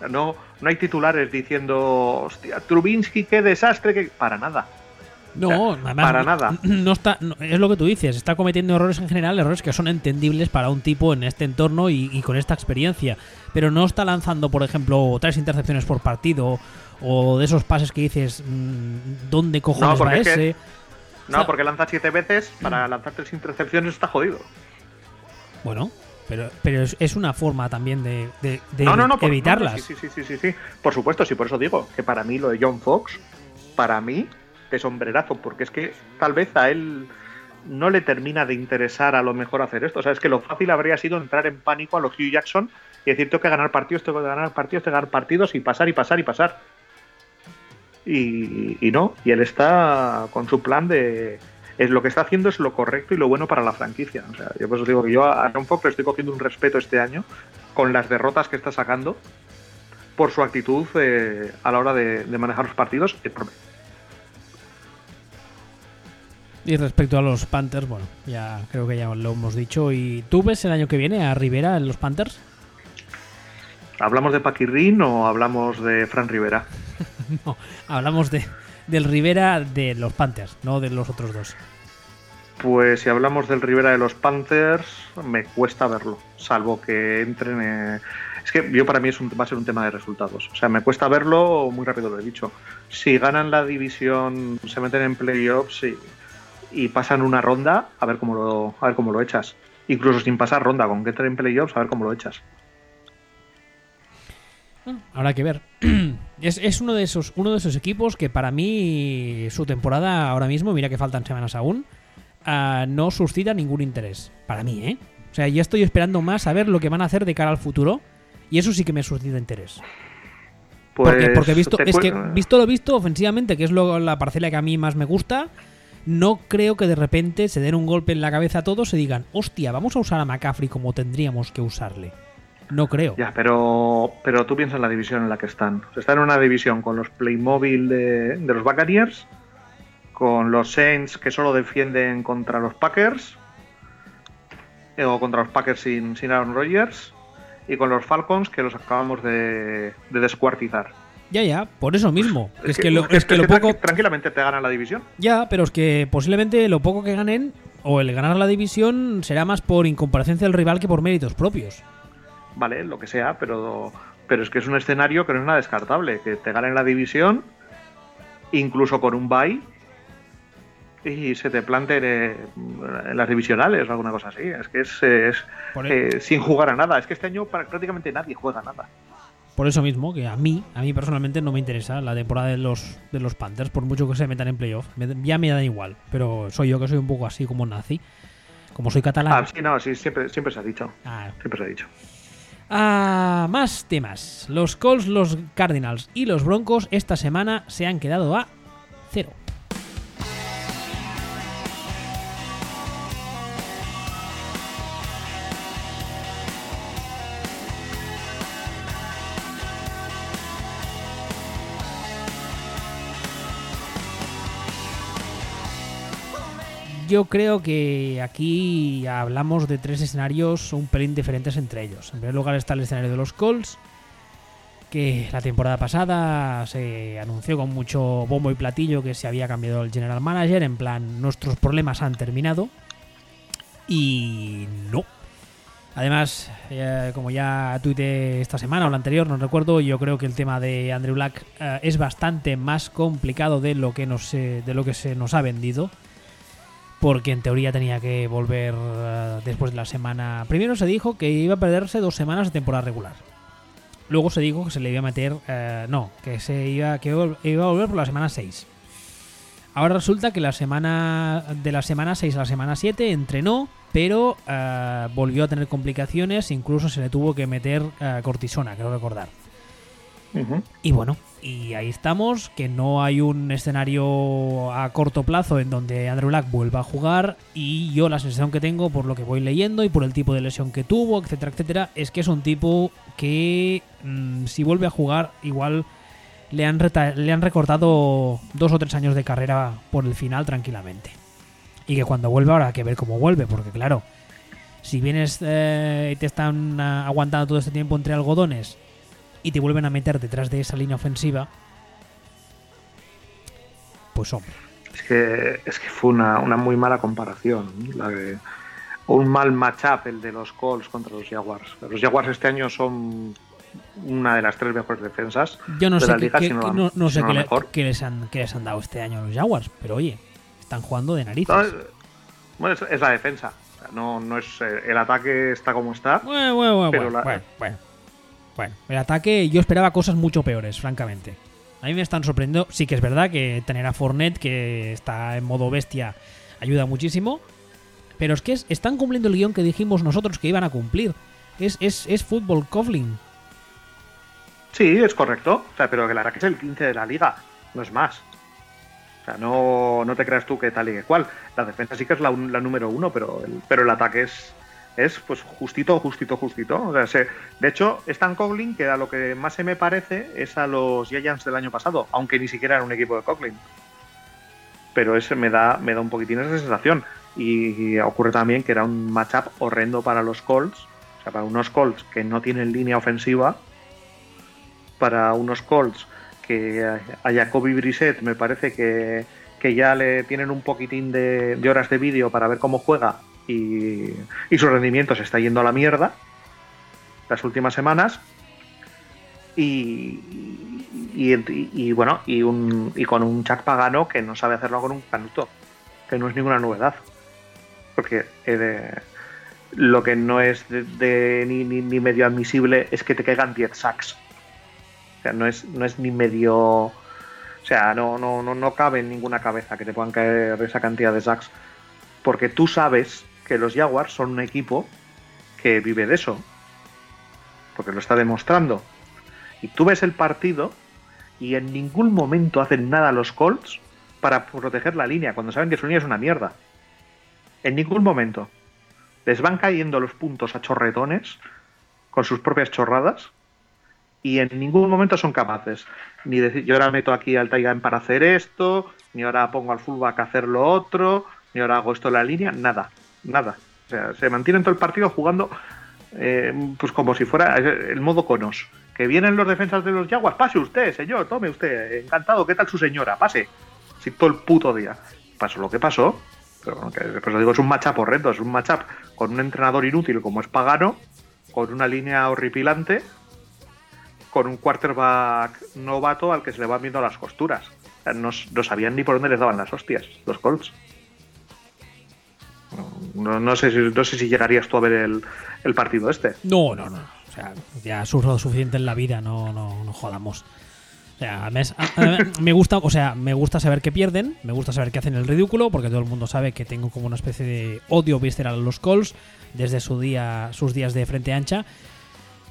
Speaker 2: No, no hay titulares diciendo, hostia, Trubinsky, qué desastre, que. Para nada.
Speaker 1: No,
Speaker 2: para nada.
Speaker 1: No está, es lo que tú dices, está cometiendo errores en general, errores que son entendibles para un tipo en este entorno y, con esta experiencia. Pero no está lanzando, por ejemplo, tres intercepciones por partido o de esos pases que dices, mm, ¿dónde cojones va ese?
Speaker 2: no, porque lanza siete veces, para lanzar tres intercepciones está jodido.
Speaker 1: Bueno, pero, pero es, una forma también de, evitarlas.
Speaker 2: sí, sí, sí, sí, sí, por supuesto, sí, por eso digo que para mí lo de John Fox, para mí de sombrerazo, porque es que tal vez a él no le termina de interesar a lo mejor hacer esto. O sea, es que lo fácil habría sido entrar en pánico a los Hugh Jackson y decir, tengo que ganar partidos, tengo que ganar partidos, tengo que ganar partidos y pasar y pasar y pasar. Y, no, y él está con su plan de... Es, lo que está haciendo es lo correcto y lo bueno para la franquicia. O sea, yo por eso digo que yo a Aaron Fox le estoy cogiendo un respeto este año con las derrotas que está sacando por su actitud eh, a la hora de, de manejar los partidos.
Speaker 1: Y respecto a los Panthers, bueno, ya creo que ya lo hemos dicho. ¿Y tú ves el año que viene a Rivera en los Panthers?
Speaker 2: ¿Hablamos de Paquirrin o hablamos de Fran Rivera?
Speaker 1: no, hablamos de, del Rivera de los Panthers, no de los otros dos.
Speaker 2: Pues si hablamos del Rivera de los Panthers, me cuesta verlo, salvo que entren. Es que yo para mí es un, va a ser un tema de resultados. O sea, me cuesta verlo, muy rápido lo he dicho. Si ganan la división, se meten en playoffs y y pasan una ronda a ver cómo lo, a ver cómo lo echas. Incluso sin pasar ronda, con que entren en playoffs, a ver cómo lo echas.
Speaker 1: Habrá que ver. Es, es, uno de esos uno de esos equipos que para mí su temporada ahora mismo, mira que faltan semanas aún, ah, no suscita ningún interés. Para mí, ¿eh? O sea, ya estoy esperando más a ver lo que van a hacer de cara al futuro y eso sí que me suscita interés. porque, porque pues visto, es que visto lo visto ofensivamente, que es lo, la parcela que a mí más me gusta, no creo que de repente se den un golpe en la cabeza a todos y digan, hostia, vamos a usar a McCaffrey como tendríamos que usarle. No creo.
Speaker 2: Ya, pero, pero tú piensas en la división en la que están. Están en una división con los Playmobil de, los Buccaneers, con los Saints que solo defienden contra los Packers, eh, o contra los Packers sin, sin Aaron Rodgers, y con los Falcons que los acabamos de, de descuartizar.
Speaker 1: Ya, ya, por eso mismo. Es, que, lo, es que lo poco.
Speaker 2: Tranquilamente te ganan la división.
Speaker 1: Ya, pero es que posiblemente lo poco que ganen, o el ganar la división, será más por incomparecencia del rival que por méritos propios.
Speaker 2: Vale, lo que sea, pero, pero es que es un escenario que no es nada descartable. Que te ganen la división, incluso con un bye, y se te planten en las divisionales o alguna cosa así. Es que es, eh, sin jugar a nada. Es que este año prácticamente nadie juega nada.
Speaker 1: Por eso mismo, que a mí, a mí personalmente no me interesa la temporada de los, de los Panthers, por mucho que se metan en playoff. ya me da igual, pero soy yo que soy un poco así como nazi. Como soy catalán.
Speaker 2: Ah, sí, no, sí, siempre, siempre se ha dicho. Ah. Siempre se ha dicho.
Speaker 1: Ah, más temas. Los Colts, los Cardinals y los Broncos esta semana se han quedado a cero. Yo creo que aquí hablamos de tres escenarios un pelín diferentes entre ellos. En primer lugar está el escenario de los Colts, que la temporada pasada se anunció con mucho bombo y platillo que se había cambiado el general manager, en plan, nuestros problemas han terminado. Y no. Además, eh, como ya tuite esta semana o la anterior, no recuerdo, yo creo que el tema de Andrew Black eh, es bastante más complicado de lo que nos, eh, de lo que se nos ha vendido porque en teoría tenía que volver uh, después de la semana. Primero se dijo que iba a perderse dos semanas de temporada regular. Luego se dijo que se le iba a meter. Uh, no, que se iba, que iba a volver por la semana 6. Ahora resulta que la semana de la semana 6 a la semana 7 entrenó, pero uh, volvió a tener complicaciones, incluso se le tuvo que meter cortisona, creo recordar. Y bueno, y ahí estamos, que no hay un escenario a corto plazo en donde Andrew Black vuelva a jugar y yo la sensación que tengo por lo que voy leyendo y por el tipo de lesión que tuvo, etcétera, etcétera, es que es un tipo que mmm, si vuelve a jugar igual le han, le han recortado dos o tres años de carrera por el final tranquilamente. Y que cuando vuelva hay que ver cómo vuelve, porque claro, si vienes eh, y te están uh, aguantando todo este tiempo entre algodones y te vuelven a meter detrás de esa línea ofensiva, pues hombre.
Speaker 2: Es que, es que fue una, una muy mala comparación. La de, un mal matchup el de los Colts contra los Jaguars. Los Jaguars este año son una de las tres mejores defensas
Speaker 1: Yo no
Speaker 2: de
Speaker 1: sé,
Speaker 2: la liga,
Speaker 1: qué,
Speaker 2: si no,
Speaker 1: no- sé qué,
Speaker 2: mejor.
Speaker 1: qué les han, qué les han dado este año a los Jaguars, pero oye, están jugando de narices.
Speaker 2: No, es, bueno, es, es la defensa. No, no es eh, el ataque está como está.
Speaker 1: Bueno, bueno, bueno,
Speaker 2: Pero la-
Speaker 1: bueno, bueno. Bueno, el ataque yo esperaba cosas mucho peores, francamente. A mí me están sorprendiendo. Sí que es verdad que tener a Fournette, que está en modo bestia, ayuda muchísimo. Pero es que es- están cumpliendo el guion que dijimos nosotros que iban a cumplir. Es, es, es fútbol Coughlin.
Speaker 2: Sí, es correcto. O sea, pero que el ataque es el 15 de la liga, no es más. O sea, no, no te creas tú que tal y que cual. La defensa sí que es la, la número uno, pero el, pero el ataque es, es pues justito, justito, justito. O sea, se- de hecho, Stan Coughlin, que a lo que más se me parece es a los Giants del año pasado, aunque ni siquiera era un equipo de Coughlin. Pero ese me da, me da un poquitín esa sensación. Y, y ocurre también que era un matchup horrendo para los Colts. O sea, para unos Colts que no tienen línea ofensiva para unos Colts que a Jacoby Brissett me parece que, que ya le tienen un poquitín de, de horas de vídeo para ver cómo juega y, y su rendimiento se está yendo a la mierda las últimas semanas y, y, bueno y, un, y con un Chuck Pagano que no sabe hacerlo con un canuto que no es ninguna novedad porque eh, lo que no es de, de- ni, ni- ni medio admisible es que te caigan 10 sacks o sea, no es, no es ni medio. O sea, no, no, no, no cabe en ninguna cabeza que te puedan caer esa cantidad de sacks. Porque tú sabes que los Jaguars son un equipo que vive de eso. Porque lo está demostrando. Y tú ves el partido y en ningún momento hacen nada los Colts para proteger la línea, cuando saben que su línea es una mierda. En ningún momento. Les van cayendo los puntos a chorretones con sus propias chorradas y en ningún momento son capaces ni decir yo ahora meto aquí al Taigan para hacer esto, ni ahora pongo al fullback a hacer lo otro, ni ahora hago esto en la línea, nada, nada. O sea, se mantienen todo el partido jugando eh, pues como si fuera el modo conos. Que vienen los defensas de los Jaguars, pase usted, señor, tome usted, encantado, ¿qué tal su señora? Pase. Sí, todo el puto día. Pasó lo que pasó, pero bueno, que pues lo digo, es un matchup horrendo, es un matchup con un entrenador inútil como es Pagano, con una línea horripilante con un quarterback novato al que se le van viendo las costuras. No, no sabían ni por dónde les daban las hostias, los Colts. No, no sé, si, no sé si llegarías tú a ver el, el partido este.
Speaker 1: No, no, no. O sea, ya ha sufrido suficiente en la vida, no, no, no jodamos. O sea, me, me gusta, o sea, me gusta saber que pierden, me gusta saber que hacen el ridículo, porque todo el mundo sabe que tengo como una especie de odio visceral a los calls desde su día, sus días de frente ancha.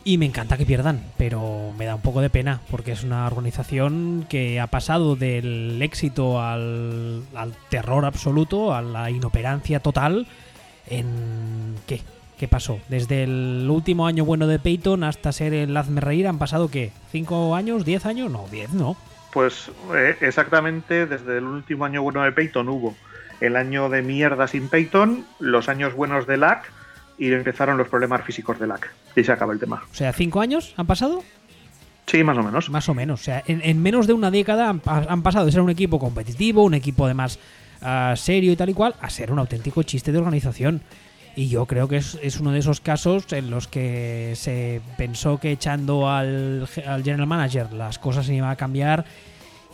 Speaker 1: Y me encanta que pierdan, pero me da un poco de pena, porque es una organización que ha pasado del éxito al, terror absoluto, a la inoperancia total, en... ¿qué? ¿Qué pasó? Desde el último año bueno de Peyton hasta ser el hazme reír han pasado ¿qué? ¿Cinco años? ¿Diez años? No, diez no.
Speaker 2: Pues eh, exactamente desde el último año bueno de Peyton hubo el año de mierda sin Peyton, los años buenos de LAC y empezaron los problemas físicos de LAC. Y se acaba el tema.
Speaker 1: O sea, ¿cinco años han pasado?
Speaker 2: Sí, más o menos.
Speaker 1: Más o menos. O sea, en, en menos de una década han, han, pasado de ser un equipo competitivo, un equipo además uh, serio y tal y cual, a ser un auténtico chiste de organización. Y yo creo que es, es, uno de esos casos en los que se pensó que echando al, al general manager las cosas se iban a cambiar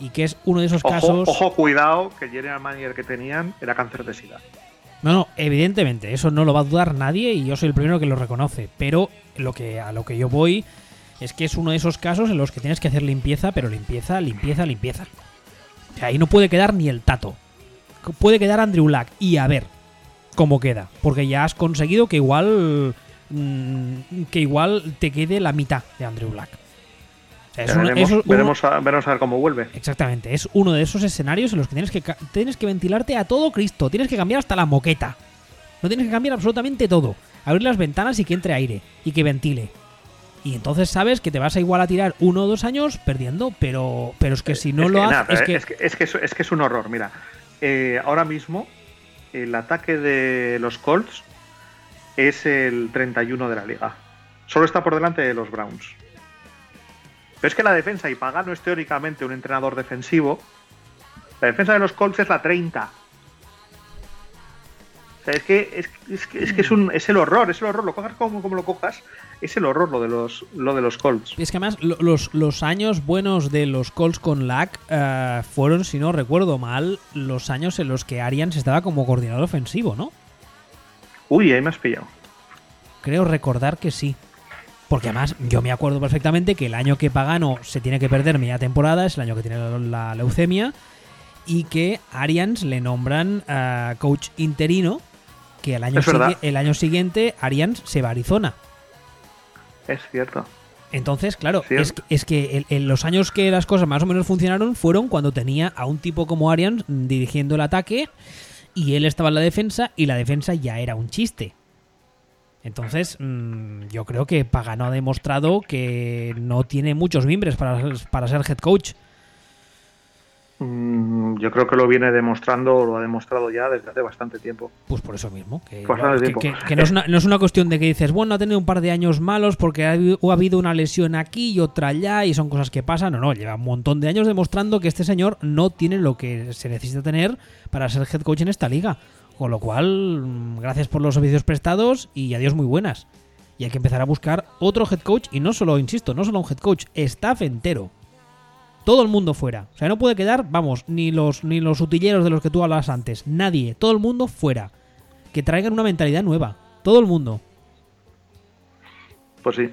Speaker 1: y que es uno de esos
Speaker 2: ojo,
Speaker 1: casos.
Speaker 2: Ojo, cuidado, que el general manager que tenían era cáncer de sida.
Speaker 1: No, no, evidentemente, eso no lo va a dudar nadie y yo soy el primero que lo reconoce. Pero lo que, a lo que yo voy es que es uno de esos casos en los que tienes que hacer limpieza, pero limpieza, limpieza, limpieza. O sea, ahí no puede quedar ni el tato. Puede quedar Andrew Lack y a ver cómo queda. Porque ya has conseguido que igual. Mmm, que igual te quede la mitad de Andrew Lack.
Speaker 2: O sea, es veremos, es a, veremos, a, ver cómo vuelve.
Speaker 1: Exactamente, es uno de esos escenarios en los que tienes que tienes que ventilarte a todo Cristo, tienes que cambiar hasta la moqueta. No tienes que cambiar absolutamente todo. Abrir las ventanas y que entre aire y que ventile. Y entonces sabes que te vas a igual a tirar uno o dos años perdiendo, pero, pero es que si no
Speaker 2: es
Speaker 1: lo
Speaker 2: que,
Speaker 1: haces.
Speaker 2: Nada, es, que... Es, que, es, que es, es, que es un horror. Mira, eh, ahora mismo el ataque de los Colts es el 31 de la liga. Solo está por delante de los Browns. Pero es que la defensa, y Pagano es teóricamente un entrenador defensivo, la defensa de los Colts es la 30. O sea, es que es, es, que, es, que es, un, es el horror, es el horror, lo cojas como, como lo cojas, es el horror lo de los, lo de los Colts.
Speaker 1: Y es que además los, los años buenos de los Colts con Lack uh, fueron, si no recuerdo mal, los años en los que Arians estaba como coordinador ofensivo, ¿no?
Speaker 2: Uy, ahí me has pillado.
Speaker 1: Creo recordar que sí. Porque además yo me acuerdo perfectamente que el año que Pagano se tiene que perder media temporada es el año que tiene la, la leucemia y que Arians le nombran uh, coach interino que el año, el año siguiente Arians se va a Arizona.
Speaker 2: Es cierto.
Speaker 1: Entonces, claro, es, es, que en, en, los años que las cosas más o menos funcionaron fueron cuando tenía a un tipo como Arians dirigiendo el ataque y él estaba en la defensa y la defensa ya era un chiste. Entonces, mmm, yo creo que Pagano ha demostrado que no tiene muchos mimbres para, para ser head coach.
Speaker 2: Mm, yo creo que lo viene demostrando, lo ha demostrado ya desde hace bastante tiempo.
Speaker 1: Pues por eso mismo. Que, que, que, que no, es una, no, es una, cuestión de que dices, bueno, ha tenido un par de años malos porque ha, ha, habido una lesión aquí y otra allá y son cosas que pasan. No, no, lleva un montón de años demostrando que este señor no tiene lo que se necesita tener para ser head coach en esta liga. Con lo cual, gracias por los servicios prestados y adiós muy buenas. Y hay que empezar a buscar otro head coach y no solo, insisto, no solo un head coach, staff entero. Todo el mundo fuera. O sea, no puede quedar, vamos, ni los, ni los utilleros de los que tú hablabas antes. Nadie. Todo el mundo fuera. Que traigan una mentalidad nueva. Todo el mundo.
Speaker 2: Pues sí.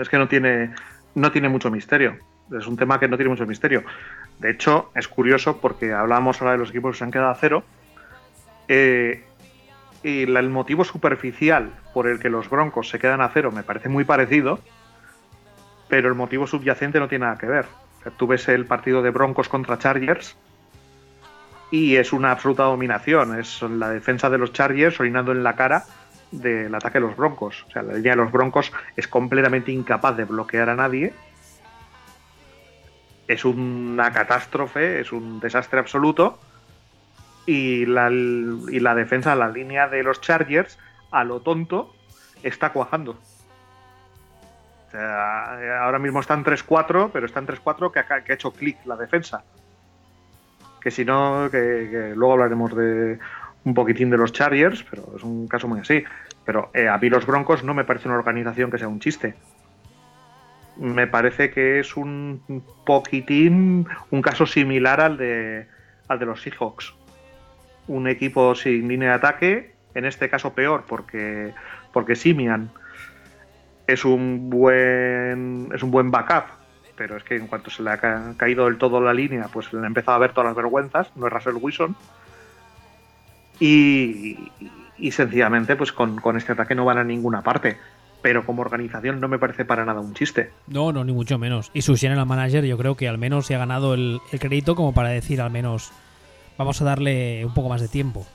Speaker 2: Es que no tiene, no tiene mucho misterio. Es un tema que no tiene mucho misterio. De hecho, es curioso porque hablábamos ahora de los equipos que se han quedado a cero. Eh, y el motivo superficial por el que los Broncos se quedan a cero me parece muy parecido, pero el motivo subyacente no tiene nada que ver. O sea, tú ves el partido de Broncos contra Chargers y es una absoluta dominación. Es la defensa de los Chargers orinando en la cara del ataque de los Broncos. O sea, la línea de los Broncos es completamente incapaz de bloquear a nadie. Es una catástrofe, es un desastre absoluto y la, y la defensa, la línea de los Chargers, a lo tonto, está cuajando. O sea, ahora mismo están 3-4, pero están 3-4 que que ha hecho clic la defensa. Que si no, que, que, luego hablaremos de un poquitín de los Chargers, pero es un caso muy así. Pero eh, a mí los Broncos no me parece una organización que sea un chiste. Me parece que es un poquitín, un caso similar al de, al de los Seahawks un equipo sin línea de ataque, en este caso peor porque, porque Simian es un buen es un buen backup, pero es que en cuanto se le ha ca caído del todo la línea, pues le ha empezado a ver todas las vergüenzas, no es Russell Wilson. Y, y sencillamente, pues con, este ataque no van a ninguna parte. pero como organización no me parece para nada un chiste.
Speaker 1: No, no, ni mucho menos. Y su general manager yo creo que al menos se ha ganado el crédito como para decir al menos vamos a darle un poco más de tiempo.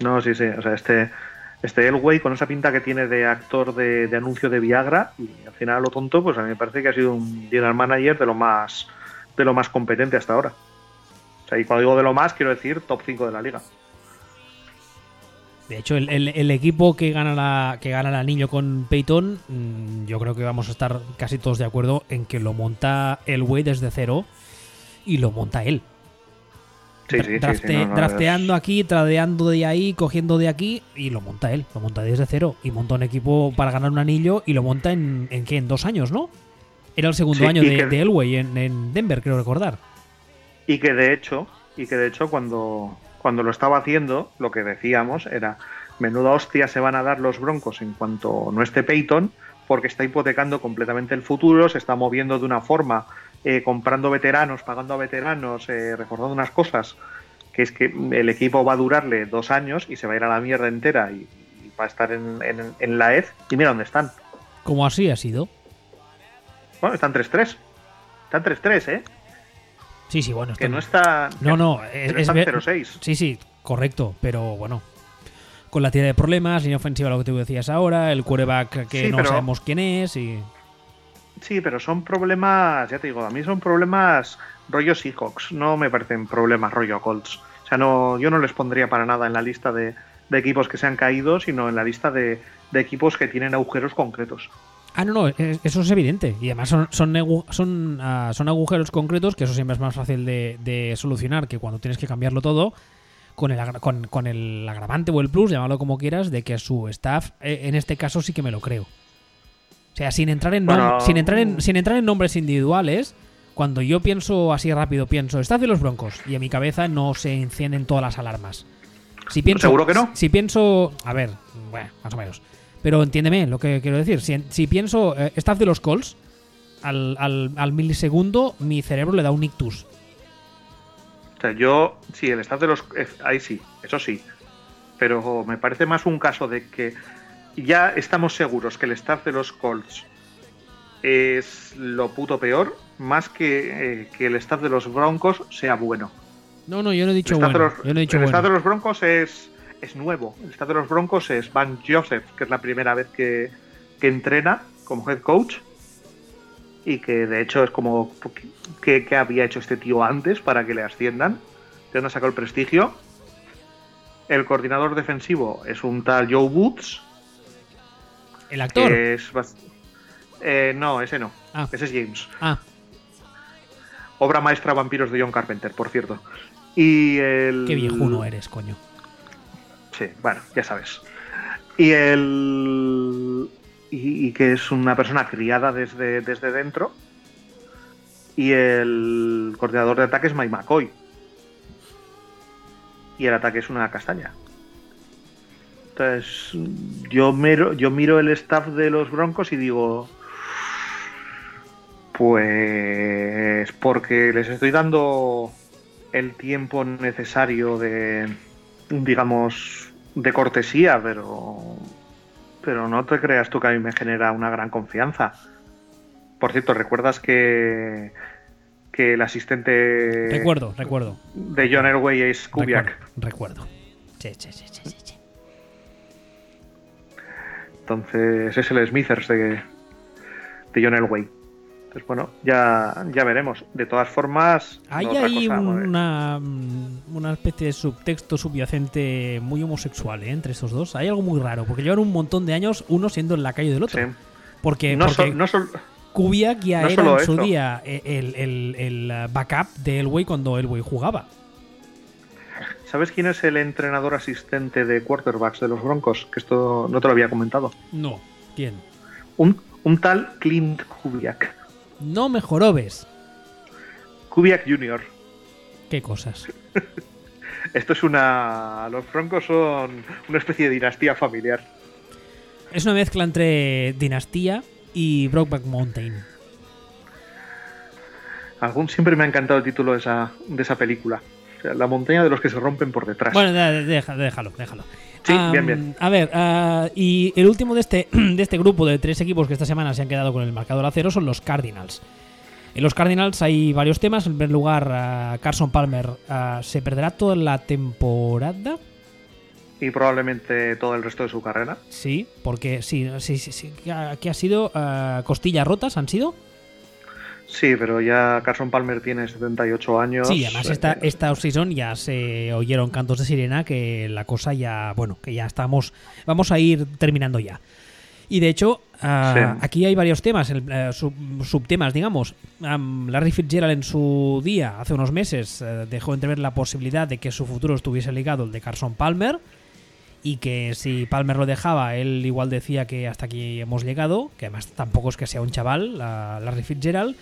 Speaker 2: No, sí, sí. O sea, este, este Elway con esa pinta que tiene de actor de, de anuncio de Viagra y al final lo tonto, pues a mí me parece que ha sido un general manager de lo más de lo más competente hasta ahora. O sea, y cuando digo de lo más, quiero decir top 5 de la liga.
Speaker 1: De hecho, el, el- el equipo que gana, la, que gana el anillo con Peyton, mm, yo creo que vamos a estar casi todos de acuerdo en que lo monta Elway desde cero y lo monta él.
Speaker 2: Sí,
Speaker 1: Dra-
Speaker 2: sí, sí,
Speaker 1: drafte-
Speaker 2: sí, no, no,
Speaker 1: drafteando
Speaker 2: es-
Speaker 1: aquí, tradeando de ahí, cogiendo de aquí y lo monta él. Lo monta desde cero y monta un equipo para ganar un anillo y lo monta en, en ¿qué? En dos años, ¿no? Era el segundo año de,
Speaker 2: que-
Speaker 1: de Elway en, en Denver, creo recordar.
Speaker 2: Y que de hecho, y que de hecho cuando, cuando lo estaba haciendo, lo que decíamos era menuda hostia se van a dar los Broncos en cuanto no esté Peyton, porque está hipotecando completamente el futuro, se está moviendo de una forma, eh, comprando veteranos, pagando a veteranos, eh, recordando unas cosas, que es que el equipo va a durarle dos años y se va a ir a la mierda entera y, y va a estar en, en- en la EZ. Y mira dónde están.
Speaker 1: Como así ha sido.
Speaker 2: Bueno, están 3-3. Están 3-3, ¿eh?
Speaker 1: Sí, sí, bueno.
Speaker 2: Que
Speaker 1: esto-
Speaker 2: no está.
Speaker 1: No, no,
Speaker 2: que
Speaker 1: es,
Speaker 2: no
Speaker 1: es
Speaker 2: están
Speaker 1: ver-
Speaker 2: 0-6.
Speaker 1: Sí, sí, correcto, pero bueno. Con la tira de problemas, línea ofensiva, lo que tú decías ahora, el quarterback que
Speaker 2: Sí,
Speaker 1: no
Speaker 2: pero-
Speaker 1: sabemos quién es y...
Speaker 2: Sí, pero son problemas, ya te digo, a mí son problemas rollo Seahawks, no me parecen problemas rollo Colts. O sea, no, yo no les pondría para nada en la lista de, equipos que se han caído, sino en la lista de, equipos que tienen agujeros concretos.
Speaker 1: Ah, no, no, es- eso es evidente. Y además son, son, son, ah, son agujeros concretos, que eso siempre es más fácil de, solucionar que cuando tienes que cambiarlo todo, con el, con, el agravante o el plus, llámalo como quieras, de que su staff, eh, en este caso sí que me lo creo. O sea, sin entrar en,
Speaker 2: Bueno,
Speaker 1: sin entrar en, sin entrar en nombres individuales, cuando yo pienso así rápido, pienso, staff de los Broncos, y en mi cabeza no se encienden todas las alarmas. Si pienso,
Speaker 2: ¿Seguro que no?
Speaker 1: Si pienso, a ver, bueno, más o menos. Pero entiéndeme lo que quiero decir. Si, si pienso eh, staff de los Colts, al, al, al milisegundo mi cerebro le da un ictus.
Speaker 2: O sea, yo, sí, el staff de los. eh, Ahí sí, eso sí. Pero me parece más un caso de que ya estamos seguros que el staff de los Colts es lo puto peor, más que eh, que el staff de los Broncos sea bueno.
Speaker 1: No, no, yo no he
Speaker 2: El
Speaker 1: dicho
Speaker 2: staff,
Speaker 1: bueno.
Speaker 2: de, los,
Speaker 1: Yo no he dicho
Speaker 2: el staff de los Broncos es, es nuevo. El staff de los Broncos es Van Joseph, que es la primera vez que, que entrena como head coach. Y que de hecho es como que, que había hecho este tío antes para que le asciendan. De dónde sacó el prestigio. El coordinador defensivo es un tal Joe Woods.
Speaker 1: El actor.
Speaker 2: Es eh, no, ese no.
Speaker 1: Ah.
Speaker 2: Ese es James.
Speaker 1: Ah,
Speaker 2: Obra maestra Vampiros de John Carpenter, por cierto. Y el.
Speaker 1: qué viejuno eres, coño.
Speaker 2: Sí, bueno, ya sabes. Y el. Y, y que es una persona criada desde, desde dentro. Y el coordinador de ataque es Mike McCoy. Y el ataque es una castaña. Entonces, yo miro, yo miro el staff de los Broncos y digo. Pues. Porque les estoy dando el tiempo necesario de. digamos. de cortesía, pero. Pero no te creas tú que a mí me genera una gran confianza. Por cierto, ¿recuerdas que. que el asistente.
Speaker 1: Recuerdo, recuerdo.
Speaker 2: de John Elway es Kubiak?
Speaker 1: Recuerdo. recuerdo. Sí, sí, sí, sí, sí.
Speaker 2: Entonces es el Smithers de, de John Elway. Entonces, bueno, ya, ya veremos. De todas formas.
Speaker 1: Hay
Speaker 2: otra
Speaker 1: ahí
Speaker 2: cosa,
Speaker 1: una, mm, una especie de subtexto subyacente muy homosexual ¿eh? entre estos dos. Hay algo muy raro, porque llevan un montón de años uno siendo en la calle del otro.
Speaker 2: Sí.
Speaker 1: Porque,
Speaker 2: No,
Speaker 1: porque
Speaker 2: so- no sol-
Speaker 1: Kubiak ya
Speaker 2: no
Speaker 1: era en su
Speaker 2: eso.
Speaker 1: día eh, el, el- el, backup de Elway cuando Elway jugaba.
Speaker 2: ¿Sabes quién es el entrenador asistente de quarterbacks de los Broncos? Que esto no te lo había comentado.
Speaker 1: No. ¿Quién?
Speaker 2: Un, un tal Clint Kubiak.
Speaker 1: No me jorobes.
Speaker 2: Kubiak Jr.
Speaker 1: Qué cosas.
Speaker 2: Esto es una. Los Broncos son una especie de dinastía familiar.
Speaker 1: Es una mezcla entre Dinastía y Brokeback Mountain.
Speaker 2: Algún siempre me ha encantado el título de esa, de esa película. La montaña de los que se rompen por detrás.
Speaker 1: Bueno, déjalo, déjalo. déjalo.
Speaker 2: Sí, bien, bien.
Speaker 1: A ver, ah, y el último de este, de este grupo de tres equipos que esta semana se han quedado con el marcador a cero son los Cardinals. En los Cardinals hay varios temas. En primer lugar, ah, Carson Palmer ah, se perderá toda la temporada.
Speaker 2: Y probablemente todo el resto de su carrera.
Speaker 1: Sí, porque sí, sí, sí, sí. Aquí ha sido costillas rotas, ¿han sido?
Speaker 2: Sí, pero ya Carson Palmer tiene 78 años.
Speaker 1: Sí, además esta, eh, esta off-season ya se oyeron cantos de sirena que la cosa ya, bueno, que ya estamos, vamos a ir terminando ya. Y de hecho, ah, aquí hay varios temas, eh, subtemas, digamos. Larry Fitzgerald en su día, hace unos meses, eh, dejó entrever la posibilidad de que su futuro estuviese ligado al de Carson Palmer y que si Palmer lo dejaba, él igual decía que hasta aquí hemos llegado, que además tampoco es que sea un chaval, Larry Fitzgerald.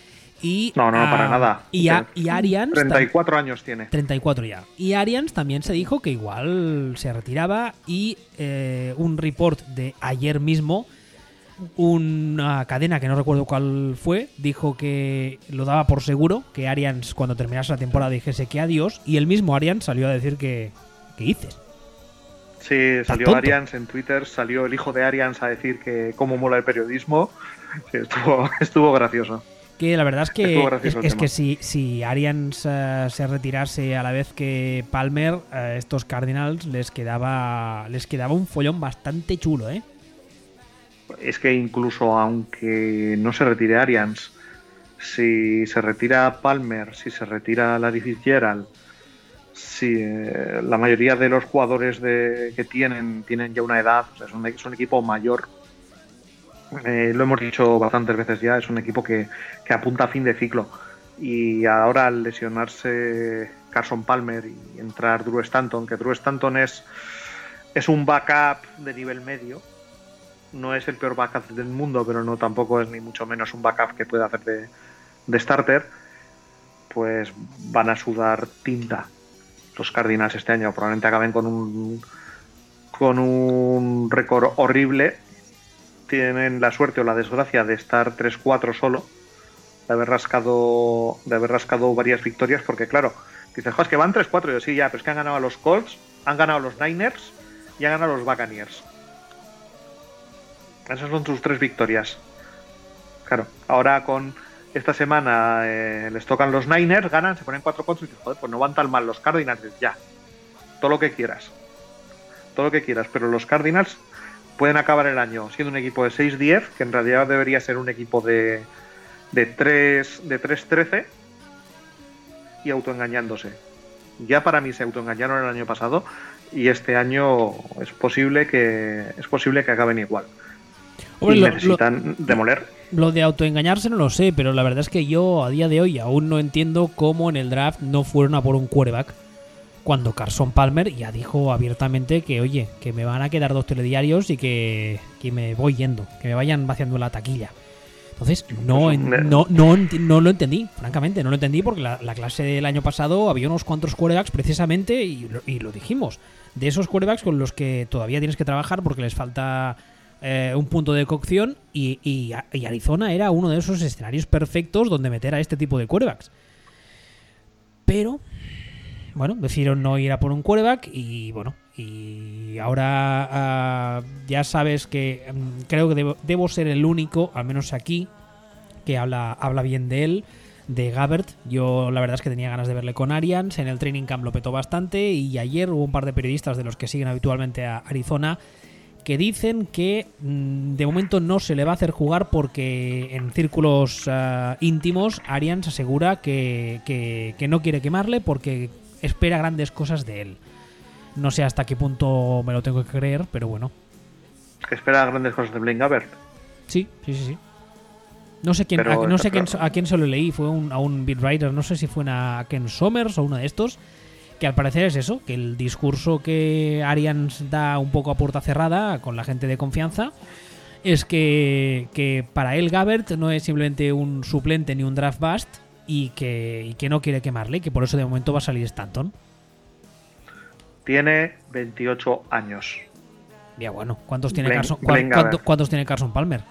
Speaker 1: Y,
Speaker 2: no, no, para nada.
Speaker 1: Y, y Arians.
Speaker 2: 34 años tiene.
Speaker 1: 34 ya. Y Arians también se dijo que igual se retiraba. Y eh, un report de ayer mismo, una cadena que no recuerdo cuál fue, dijo que lo daba por seguro que Arians, cuando terminase la temporada, dijese que adiós. Y el mismo Arians salió a decir que. ¿Qué dices?
Speaker 2: Sí, salió Arians en Twitter, salió el hijo de Arians a decir que cómo mola el periodismo. estuvo, estuvo gracioso.
Speaker 1: Que la verdad es que, es, que si, si Arians eh, se retirase a la vez que Palmer, eh, estos Cardinals les quedaba les quedaba un follón bastante chulo, ¿eh?
Speaker 2: Es que incluso aunque no se retire Arians, si se retira Palmer, si se retira Larry Fitzgerald, Sí, eh, la mayoría de los jugadores de, que tienen tienen ya una edad, es, un, equipo mayor. Eh, lo hemos dicho bastantes veces ya, es un equipo que, apunta a fin de ciclo. Y ahora al lesionarse Carson Palmer y entrar Drew Stanton, que Drew Stanton es, es un backup de nivel medio, no es el peor backup del mundo, pero no tampoco es ni mucho menos un backup que pueda hacer de, de starter, pues van a sudar tinta los Cardinals este año probablemente acaben con un con un récord horrible. Tienen la suerte o la desgracia de estar 3-4 solo, de haber rascado de haber rascado varias victorias, porque claro, dices, es que van 3-4, yo sí, ya, pero es que han ganado a los Colts, han ganado a los Niners y han ganado a los Buccaneers. Esas son sus tres victorias. Claro, ahora con esta semana eh, les tocan los Niners, ganan, se ponen cuatro puntos y dices, joder, pues no van tan mal los Cardinals, ya. Todo lo que quieras. Todo lo que quieras. Pero los Cardinals pueden acabar el año siendo un equipo de 6-10, que en realidad debería ser un equipo de, de 3 de 13 y autoengañándose. Ya para mí se autoengañaron el año pasado y este año es posible que es posible que acaben igual. y necesitan demoler
Speaker 1: lo de autoengañarse no lo sé, pero la verdad es que yo a día de hoy aún no entiendo cómo en el draft no fueron a por un quarterback cuando Carson Palmer ya dijo abiertamente que, oye, que me van a quedar dos telediarios y que, me voy yendo, que me vayan vaciando la taquilla. Entonces, no, pues, no, no, no, lo entendí, francamente, no lo entendí porque la, clase del año pasado había unos cuantos quarterbacks precisamente, y lo, y lo dijimos, de esos quarterbacks con los que todavía tienes que trabajar porque les falta eh, un punto de cocción y, Arizona era uno de esos escenarios perfectos donde meter a este tipo de quarterbacks. Pero, bueno, decidieron no ir a por un quarterback y bueno, y ahora ah, ya sabes que mm, creo que debo, ser el único, al menos aquí, que habla, habla bien de él de Gabbert. Yo la verdad es que tenía ganas de verle con Arians. En el training camp lo petó bastante. Y ayer hubo un par de periodistas de los que siguen habitualmente a Arizona que dicen que mm, de momento no se le va a hacer jugar porque en círculos ah, íntimos Arians asegura que, que, no quiere quemarle porque espera grandes cosas de él. No sé hasta qué punto me lo tengo que creer, pero bueno.
Speaker 2: ¿Que espera grandes cosas de Blaine Gabbert?
Speaker 1: Sí, sí, sí, sí. No sé quién, a, no sé quién, a quién se lo leí, fue un, a un beat writer, no sé si fue a Ken Somers o uno de estos, que al parecer es eso, que el discurso que Arians da un poco a puerta cerrada con la gente de confianza es que, para él Gabbert no es simplemente un suplente ni un draft bust y que, que no quiere quemarle, que por eso de momento va a salir Stanton.
Speaker 2: Tiene 28 años.
Speaker 1: Ya bueno, ¿cuántos tiene, Carson, ¿cuántos tiene Carson Palmer?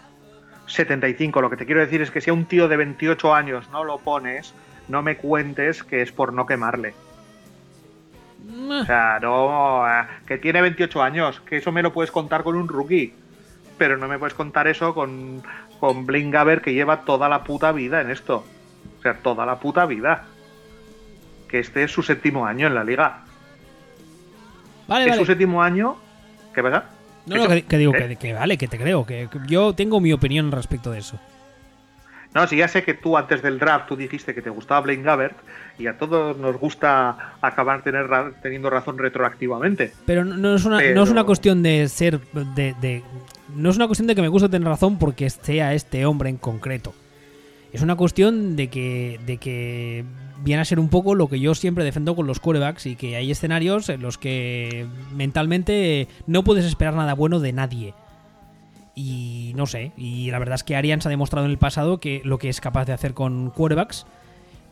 Speaker 2: 75. Lo que te quiero decir es que si a un tío de 28 años no lo pones, no me cuentes que es por no quemarle. O sea, no. eh, Que tiene 28 años, que eso me lo puedes contar con un rookie. Pero no me puedes contar eso con, con Blaine Gabbert, que lleva toda la puta vida en esto. Sea, toda la puta vida. Que este es su séptimo año en la liga.
Speaker 1: Vale,
Speaker 2: es
Speaker 1: vale.
Speaker 2: su séptimo año. ¿Qué pasa?
Speaker 1: No, no, que, que digo
Speaker 2: ¿Eh?
Speaker 1: que, que vale, que te creo. Que, que yo tengo mi opinión respecto de eso.
Speaker 2: No, sí, ya sé que tú antes del draft tú dijiste que te gustaba Blaine Gabbert y a todos nos gusta acabar tener teniendo razón retroactivamente.
Speaker 1: Pero no, no es una, no es una cuestión de ser. De, de- no es una cuestión de que me guste tener razón porque sea este hombre en concreto. Es una cuestión de que, de que viene a ser un poco lo que yo siempre defendo con los quarterbacks y que hay escenarios en los que mentalmente no puedes esperar nada bueno de nadie. Y no sé, y la verdad es que Arians ha demostrado en el pasado que lo que es capaz de hacer con quarterbacks.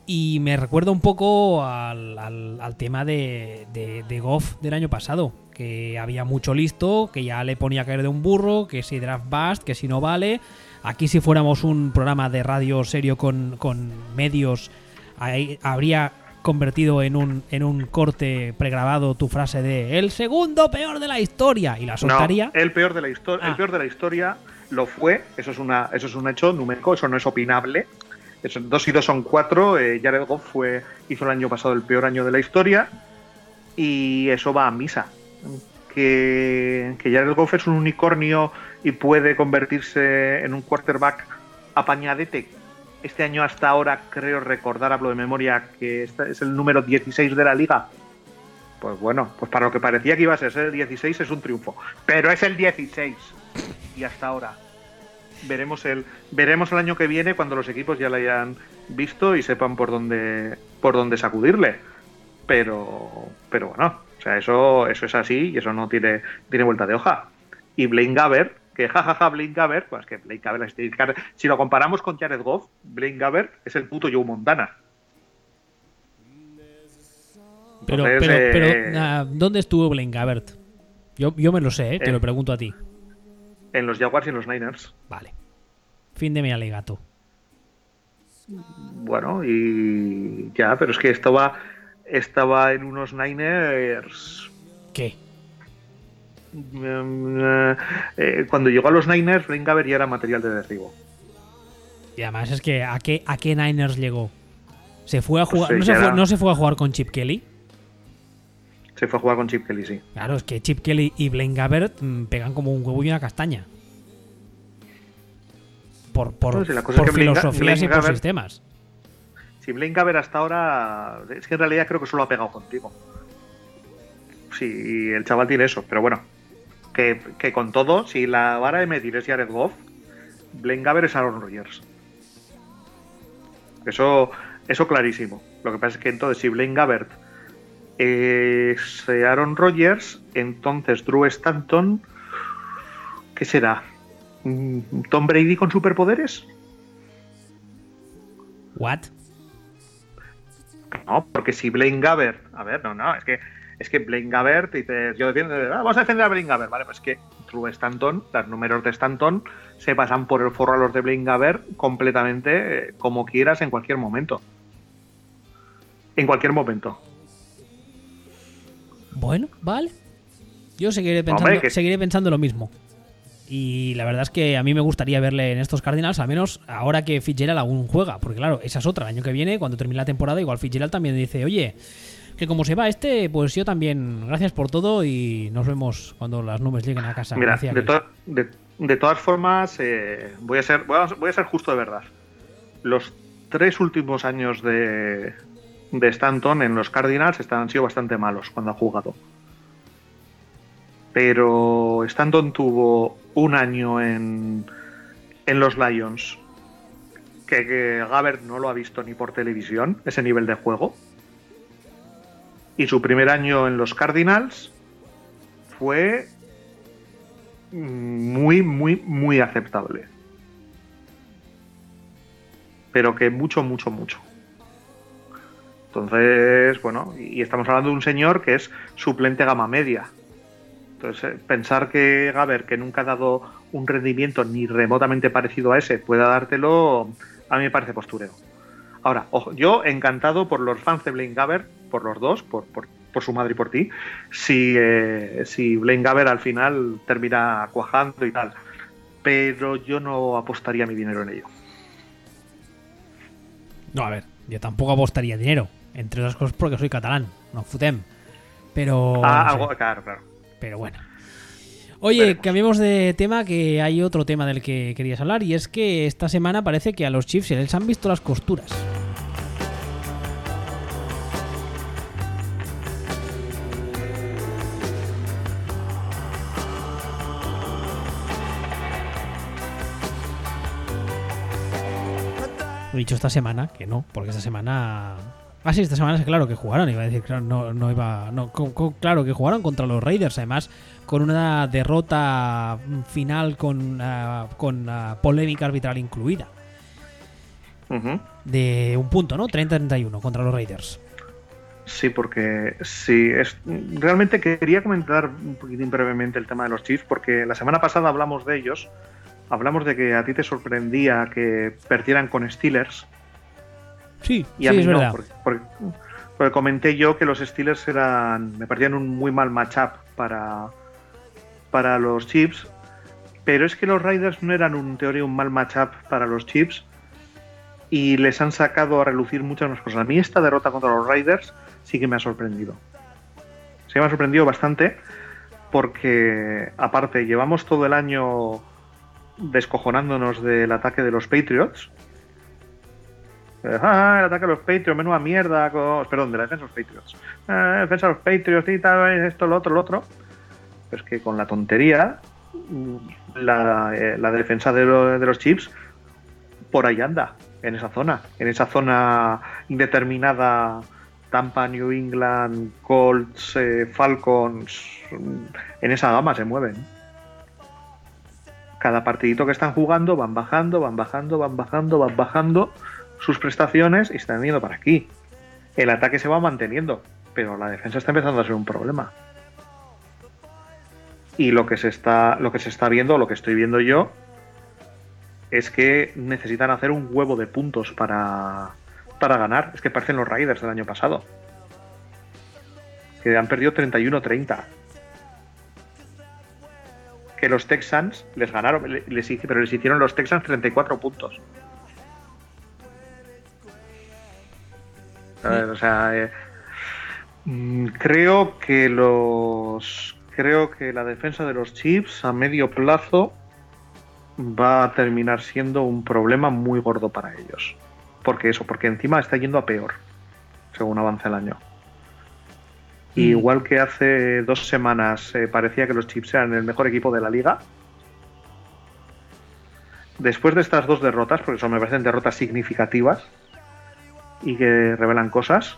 Speaker 1: Y me recuerda un poco al, al- al tema de, de, de Goff del año pasado, que había mucho listo, que ya le ponía a caer de un burro, que si draft bust, que si no vale. Aquí si fuéramos un programa de radio serio con, con medios, ahí habría convertido en un, en un corte pregrabado tu frase de el segundo peor de la historia y la soltaría.
Speaker 2: No, el peor de la historia,
Speaker 1: Ah.
Speaker 2: el peor de la historia lo fue. Eso es una, eso es un hecho numérico. Eso no es opinable. Eso, dos y dos son cuatro. eh, Jared Goff fue, hizo el año pasado el peor año de la historia y eso va a misa. Que, que Jared Goff es un unicornio y puede convertirse en un quarterback apañadete. Este año hasta ahora creo recordar, hablo de memoria, que es el número 16 de la liga. Pues bueno, pues para lo que parecía que iba a ser el 16 es un triunfo. Pero es el 16. Y hasta ahora. Veremos el, veremos el año que viene cuando los equipos ya lo hayan visto y sepan por dónde, por dónde sacudirle. Pero, pero bueno, o sea, eso, eso es así y eso no tiene, tiene vuelta de hoja. Y Blaine Gabbert, que jajaja Blaine Gabbert, pues que Blaine Gabbert, si lo comparamos con Jared Goff, Blaine Gabbert es el puto Joe Montana.
Speaker 1: Pero,
Speaker 2: Entonces,
Speaker 1: pero,
Speaker 2: eh,
Speaker 1: pero ah, ¿dónde estuvo Blaine Gabbert? Yo, yo me lo sé, ¿eh? te
Speaker 2: Eh.
Speaker 1: lo pregunto a ti.
Speaker 2: En los Jaguars y en los Niners.
Speaker 1: Vale. Fin de mi alegato.
Speaker 2: Bueno, y ya, pero es que estaba, estaba en unos Niners.
Speaker 1: ¿Qué?
Speaker 2: Eh, cuando llegó a los Niners, Blaine Gabbert ya era material de derribo.
Speaker 1: Y además es que ¿a qué, a qué Niners llegó? ¿Se fue a jugar,
Speaker 2: Pues,
Speaker 1: no, se fue,
Speaker 2: era-
Speaker 1: no se fue a jugar con Chip Kelly?
Speaker 2: Se fue a jugar con Chip Kelly, sí.
Speaker 1: Claro, es que Chip Kelly y Blaine Gabbert mm, pegan como un huevo y una castaña. Por, por,
Speaker 2: No, si la cosa
Speaker 1: por
Speaker 2: es que Blaine Ga-
Speaker 1: filosofías y por sistemas.
Speaker 2: Si Blaine Gabbert hasta ahora. Es que en realidad creo que solo ha pegado contigo. Sí, el chaval tiene eso, pero bueno. Que, que con todo, si la vara de medir es Jared Goff, Blaine Gabbert es Aaron Rodgers. Eso, eso clarísimo. Lo que pasa es que entonces, si Blaine Gabbert es eh, Aaron Rodgers, entonces Drew Stanton. ¿Qué será? Mm, ¿Tom Brady con superpoderes?
Speaker 1: ¿What?
Speaker 2: No, porque si Blaine Gabbert, a ver, no, no, es que es que Blaine Gabbert, dices, yo defiendo, ah, vamos a defender a Blaine Gabbert, vale, pues es que Drew Stanton, los números de Stanton se pasan por el forro a los de Blaine Gabbert completamente eh, como quieras en cualquier momento. En cualquier momento.
Speaker 1: Bueno, vale. Yo seguiré pensando,
Speaker 2: Hombre, que-
Speaker 1: seguiré pensando lo mismo. Y la verdad es que a mí me gustaría verle en estos Cardinals, al menos ahora que Fitzgerald aún juega. Porque claro, esa es otra. El año que viene, cuando termine la temporada, igual Fitzgerald también dice, oye, que como se va este, pues yo también, gracias por todo y nos vemos cuando las nubes lleguen a casa.
Speaker 2: Mira, de,
Speaker 1: aquel.
Speaker 2: to- de- de todas formas, eh, voy, a ser, voy, a, voy a ser justo de verdad. Los tres últimos años de, de Stanton en los Cardinals están, han sido bastante malos cuando ha jugado. Pero Stanton tuvo un año en, en los Lions que, que Gabbert no lo ha visto ni por televisión, ese nivel de juego. Y su primer año en los Cardinals fue muy, muy, muy aceptable. Pero que mucho, mucho, mucho. Entonces, bueno, y estamos hablando de un señor que es suplente gama media. Entonces, eh, pensar que Gaber, que nunca ha dado un rendimiento ni remotamente parecido a ese, pueda dártelo, a mí me parece postureo. Ahora, ojo, yo encantado por los fans de Blaine Gaber, por los dos, por, por por su madre y por ti, si, eh, si Blaine Gaber al final termina cuajando y tal. Pero yo no apostaría mi dinero en ello.
Speaker 1: No, a ver, yo tampoco apostaría dinero. Entre otras cosas porque soy catalán, no futem. Pero.
Speaker 2: Ah,
Speaker 1: no sé.
Speaker 2: algo, claro, claro.
Speaker 1: Pero bueno. Oye,
Speaker 2: Veremos.
Speaker 1: cambiemos de tema, que hay otro tema del que querías hablar, y es que esta semana parece que a los Chiefs se les han visto las costuras. Dicho esta semana, que no, porque esta semana... Ah, sí, esta semana es claro que jugaron, iba a decir, claro, no, no iba... No, co- co- claro que jugaron contra los Raiders, además con una derrota final con, ah, con ah, polémica arbitral incluida. De un punto, ¿no? 30-31 contra los Raiders.
Speaker 2: Sí, porque sí, es, realmente quería comentar un poquitín brevemente el tema de los Chiefs, porque la semana pasada hablamos de ellos, hablamos de que a ti te sorprendía que perdieran con Steelers,
Speaker 1: Sí,
Speaker 2: y a
Speaker 1: sí,
Speaker 2: mí
Speaker 1: es
Speaker 2: no,
Speaker 1: verdad.
Speaker 2: porque, porque- porque comenté yo que los Steelers eran, me parecían un muy mal matchup para, para los Chiefs, pero es que los Raiders no eran en teoría un mal matchup para los Chiefs y les han sacado a relucir muchas más cosas. A mí esta derrota contra los Raiders sí que me ha sorprendido. Sí me ha sorprendido bastante porque aparte llevamos todo el año descojonándonos del ataque de los Patriots. Ah, el ataque de los Patriots, menuda mierda. Perdón, de la defensa de los Patriots. Ah, defensa de los Patriots y tal, esto, lo otro, lo otro. Pero es que con la tontería, la, eh, defensa de, lo- de los Chips por ahí anda, en esa zona. En esa zona indeterminada, Tampa, New England, Colts, eh, Falcons, en esa gama se mueven. Cada partidito que están jugando van bajando, van bajando, van bajando, van bajando sus prestaciones y están yendo para aquí. El ataque se va manteniendo, pero la defensa está empezando a ser un problema. Y lo que se está, lo que se está viendo, lo que estoy viendo yo, es que necesitan hacer un huevo de puntos para, para ganar. Es que parecen los Raiders del año pasado. Que han perdido 31-30. Que los Texans les ganaron, le- les, pero les hicieron los Texans 34 puntos. ¿Sabes? O sea, eh, mm, creo que los. Creo que la defensa de los Chiefs a medio plazo va a terminar siendo un problema muy gordo para ellos. Porque eso, porque encima está yendo a peor, según avanza el año.
Speaker 1: Mm.
Speaker 2: Igual que hace dos semanas eh, parecía que los Chiefs eran el mejor equipo de la liga. Después de estas dos derrotas, porque son me parecen derrotas significativas y que revelan cosas,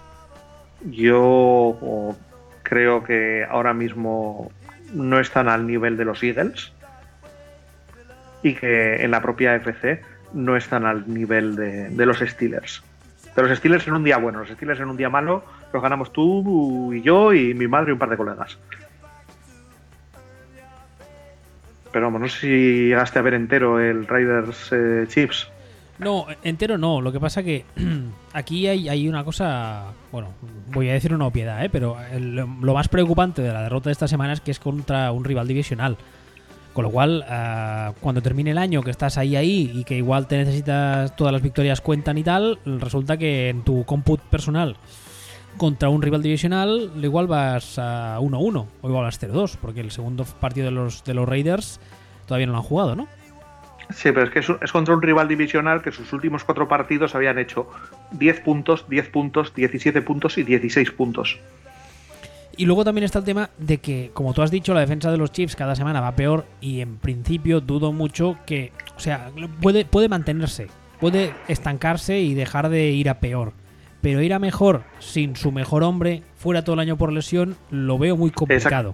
Speaker 2: yo creo que ahora mismo no están al nivel de los Eagles y que en la propia FC no están al nivel de los Steelers. De los Steelers en un día bueno, los Steelers en un día malo los ganamos tú y yo y mi madre y un par de colegas. Pero vamos, no sé si llegaste a ver entero el Raiders eh, Chiefs.
Speaker 1: No, entero no. Lo que pasa que aquí hay, hay una cosa. Bueno, voy a decir una obviedad, ¿eh? pero el- lo más preocupante de la derrota de esta semana es que es contra un rival divisional. Con lo cual, ah, cuando termine el año, que estás ahí ahí y que igual te necesitas, todas las victorias cuentan y tal, resulta que en tu comput personal contra un rival divisional, igual vas a 1-1 o igual vas 0-2, porque el segundo partido de los, de los Raiders todavía no lo han jugado, ¿no?
Speaker 2: Sí, pero es que es, es contra un rival divisional que sus últimos cuatro partidos habían hecho 10 puntos, 10 puntos, 17 puntos y 16 puntos.
Speaker 1: Y luego también está el tema de que, como tú has dicho, la defensa de los Chiefs cada semana va peor y en principio dudo mucho que, o sea, puede, puede mantenerse, puede estancarse y dejar de ir a peor. Pero ir a mejor sin su mejor hombre, fuera todo el año por lesión, lo veo muy complicado.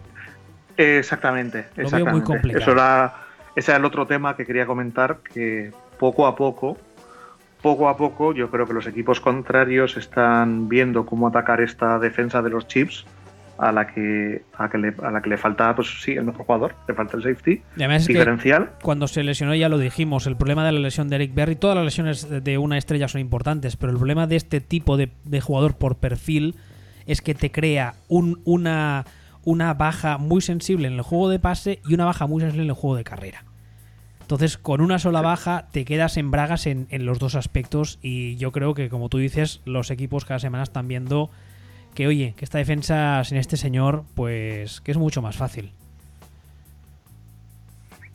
Speaker 2: Exactamente,
Speaker 1: Lo veo
Speaker 2: exactamente.
Speaker 1: muy complicado.
Speaker 2: Eso era, ese era el otro tema que quería comentar, que poco a poco, poco a poco, yo creo que los equipos contrarios están viendo cómo atacar esta defensa de los Chiefs, a la que, a, que le, a la que le falta, pues sí, el mejor jugador, le falta el safety
Speaker 1: es que
Speaker 2: diferencial.
Speaker 1: cuando se lesionó ya lo dijimos, el problema de la lesión de Eric Berry, todas las lesiones de una estrella son importantes, pero el problema de este tipo de, de jugador por perfil es que te crea un, una, una baja muy sensible en el juego de pase y una baja muy sensible en el juego de carrera. Entonces, con una sola baja te quedas en bragas en, en los dos aspectos y yo creo que, como tú dices, los equipos cada semana están viendo que, oye, que esta defensa sin este señor, pues que es mucho más fácil.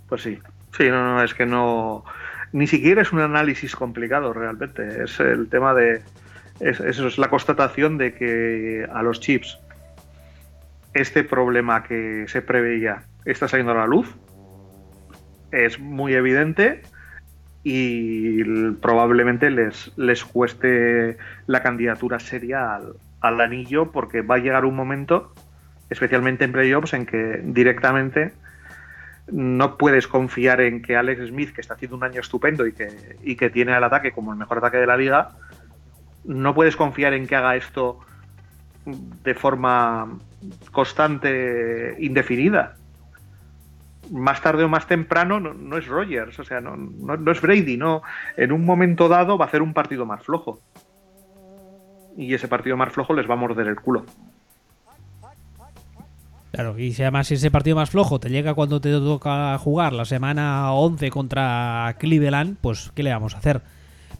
Speaker 2: Pues sí, sí, no, no, es que no, ni siquiera es un análisis complicado realmente, es el tema de, es, eso es la constatación de que a los chips este problema que se preveía está saliendo a la luz es muy evidente y probablemente les, les cueste la candidatura seria al, al anillo porque va a llegar un momento, especialmente en playoffs, en que directamente no puedes confiar en que Alex Smith, que está haciendo un año estupendo y que, y que tiene al ataque como el mejor ataque de la liga, no puedes confiar en que haga esto de forma constante, indefinida más tarde o más temprano no, es Rogers, o sea, no, no, es Brady, no. En un momento dado va a hacer un partido más flojo. Y ese partido más flojo les va a morder el culo.
Speaker 1: Claro, y si ese partido más flojo te llega cuando te toca jugar la semana 11 contra Cleveland, pues ¿qué le vamos a hacer?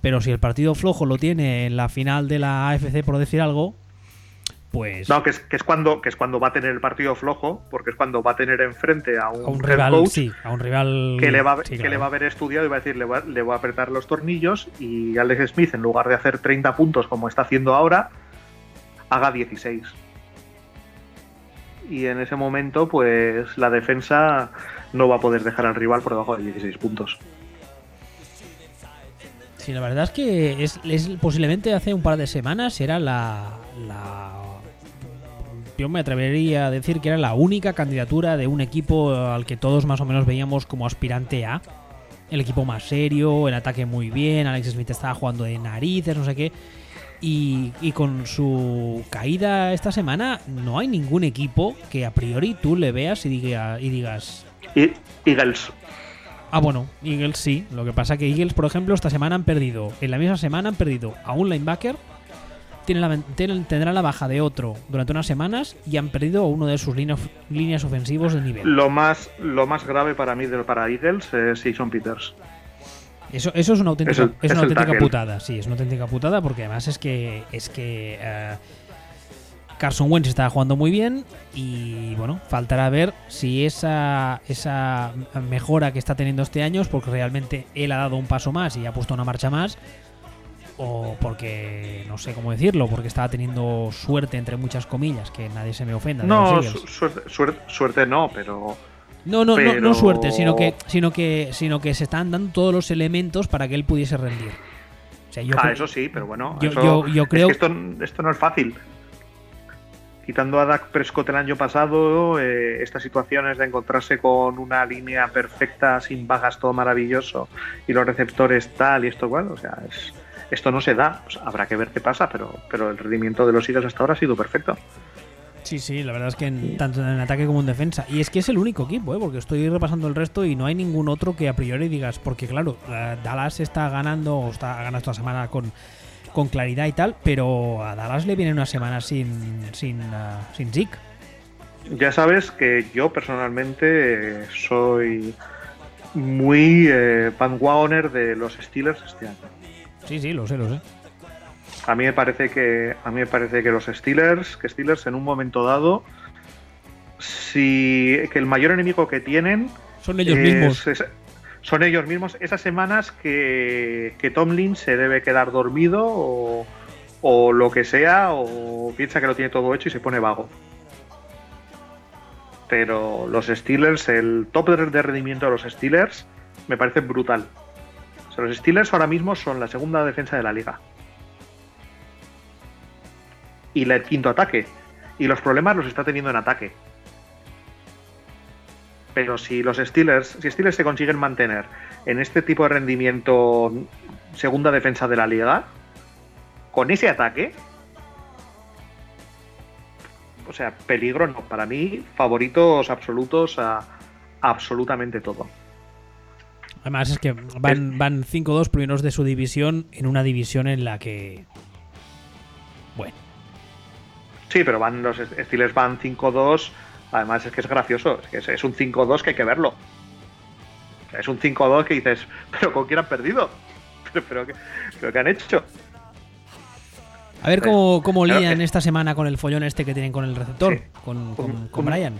Speaker 1: Pero si el partido flojo lo tiene en la final de la AFC, por decir algo, pues...
Speaker 2: No, que es, que es, cuando, que es cuando va a tener el partido flojo, porque es cuando va a tener enfrente a un,
Speaker 1: rival, sí, a un rival
Speaker 2: que le va, que le va a haber estudiado y va a decir, le va, le va a apretar los tornillos y Alex Smith, en lugar de hacer 30 puntos como está haciendo ahora, haga 16. Y en ese momento, pues la defensa no va a poder dejar al rival por debajo de 16 puntos.
Speaker 1: Sí, la verdad es que es, posiblemente hace un par de semanas era la, la yo me atrevería a decir que era la única candidatura de un equipo al que todos más o menos veíamos como aspirante a. El equipo más serio, el ataque muy bien, Alex Smith estaba jugando de narices, no sé qué. Y, con su caída esta semana, no hay ningún equipo que a priori tú le veas y, diga, y digas...
Speaker 2: Eagles.
Speaker 1: Ah, bueno, Eagles sí. Lo que pasa que Eagles, por ejemplo, esta semana han perdido, en la misma semana han perdido a un linebacker, tendrán la baja de otro durante unas semanas y han perdido uno de sus líneas ofensivos de nivel.
Speaker 2: Lo más, lo más grave para mí de, para Eagles es Jason Peters.
Speaker 1: Eso, eso es una auténtica, es, una auténtica putada, sí, es una auténtica putada porque además es que es que eh, Carson Wentz está jugando muy bien y bueno, faltará ver si esa, esa mejora que está teniendo este año es porque realmente él ha dado un paso más y ha puesto una marcha más o porque no sé cómo decirlo, porque estaba teniendo suerte entre muchas comillas, que nadie se me ofenda.
Speaker 2: No, suerte, suerte, no, pero
Speaker 1: no, no, no, no suerte, sino que, sino que, sino que se están dando todos los elementos para que él pudiese rendir.
Speaker 2: ah, eso sí, pero bueno,
Speaker 1: yo, yo, creo
Speaker 2: esto, esto no es fácil. Quitando a Dak Prescott el año pasado, eh, estas situaciones de encontrarse con una línea perfecta, sin bajas, todo maravilloso, y los receptores tal y esto igual, o sea, es, esto no se da, pues habrá que ver qué pasa, pero, pero el rendimiento de los Eagles hasta ahora ha sido perfecto.
Speaker 1: Sí, sí, la verdad es que tanto en ataque como en defensa. Y es que es el único equipo, ¿eh? porque estoy repasando el resto y no hay ningún otro que a priori digas, porque claro, Dallas está ganando, o está ganando esta semana con, con claridad y tal, pero a Dallas le viene una semana sin, sin, uh, sin Zeke.
Speaker 2: Ya sabes que yo personalmente soy muy eh, de los Steelers este año.
Speaker 1: Sí, sí, lo sé, lo sé.
Speaker 2: A mí me parece que a mí me parece que los Steelers, que Steelers en un momento dado si que el mayor enemigo que tienen
Speaker 1: son ellos mismos.
Speaker 2: son ellos mismos esas semanas que, que Tomlin se debe quedar dormido o, o lo que sea o piensa que lo tiene todo hecho y se pone vago. Pero los Steelers, el top de rendimiento de los Steelers me parece brutal los Steelers ahora mismo son la segunda defensa de la liga. Y el quinto ataque. Y los problemas los está teniendo en ataque. Pero si los Steelers, si Steelers se consiguen mantener en este tipo de rendimiento segunda defensa de la liga, con ese ataque, o sea, peligro no. Para mí, favoritos absolutos a absolutamente todo.
Speaker 1: Además es que van, van 5-2 primeros de su división en una división en la que... Bueno.
Speaker 2: Sí, pero van los Steelers van 5-2. Además es que es gracioso, es que es, un 5-2 que hay que verlo. Es un 5-2 que dices, pero ¿con quién han perdido? Pero, pero, ¿qué han hecho?
Speaker 1: A ver cómo, cómo lían esta semana con el follón este que tienen con el receptor, con, con, Brian.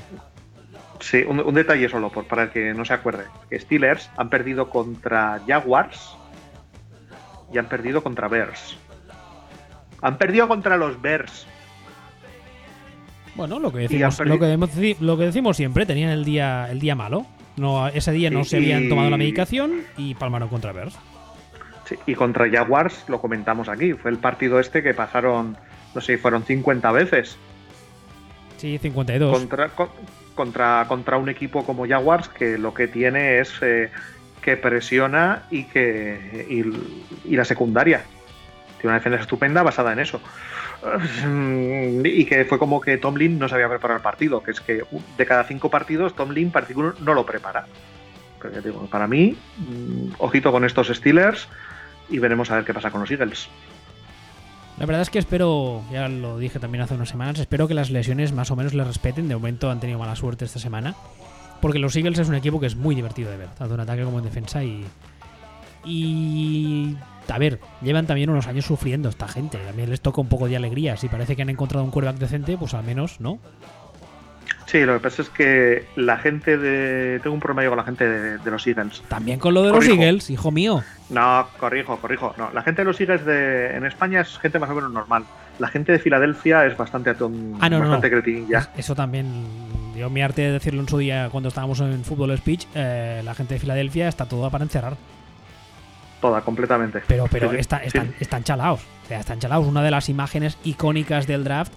Speaker 2: Sí, un, detalle solo, por, para el que no se acuerde. Que Steelers han perdido contra Jaguars y han perdido contra Bears. Han perdido contra los Bears.
Speaker 1: Bueno, lo que decimos, lo que, lo que decimos siempre, tenían el día, el día malo. No, ese día no se habían tomado la medicación y palmaron contra Bears.
Speaker 2: Sí, y contra Jaguars lo comentamos aquí. Fue el partido este que pasaron, no sé, fueron 50 veces.
Speaker 1: Sí, 52.
Speaker 2: Contra, contra, contra un equipo como Jaguars que lo que tiene es eh, que presiona y que y la secundaria. Tiene una defensa estupenda basada en eso. Y que fue como que Tomlin no sabía preparar el partido, que es que de cada cinco partidos Tomlin particular no lo prepara. para mí, mm, ojito con estos Steelers y veremos a ver qué pasa con los Eagles.
Speaker 1: La verdad es que espero, ya lo dije también hace unas semanas, espero que las lesiones más o menos le respeten. De momento han tenido mala suerte esta semana. Porque los Eagles es un equipo que es muy divertido de ver, tanto en ataque como en defensa. Y, y a ver, llevan también unos años sufriendo esta gente. También les toca un poco de alegría. Si parece que han encontrado un quarterback decente, pues al menos, ¿no?
Speaker 2: Sí, lo que pasa es que la gente de. Tengo un problema con la gente de, los Eagles.
Speaker 1: También con lo de los Eagles, hijo mío.
Speaker 2: No, corrijo, corrijo. No, la gente de los Eagles de, en España es gente más o menos normal. La gente de Filadelfia es bastante,
Speaker 1: ah, no, bastante cretinilla. Eso también. Yo mi arte de decirlo en su día cuando estábamos en Fútbol Speech, eh, la gente de Filadelfia está toda para encerrar
Speaker 2: toda, completamente.
Speaker 1: Pero, pero están, están chalados. O sea, están chalados. Una de las imágenes icónicas del draft.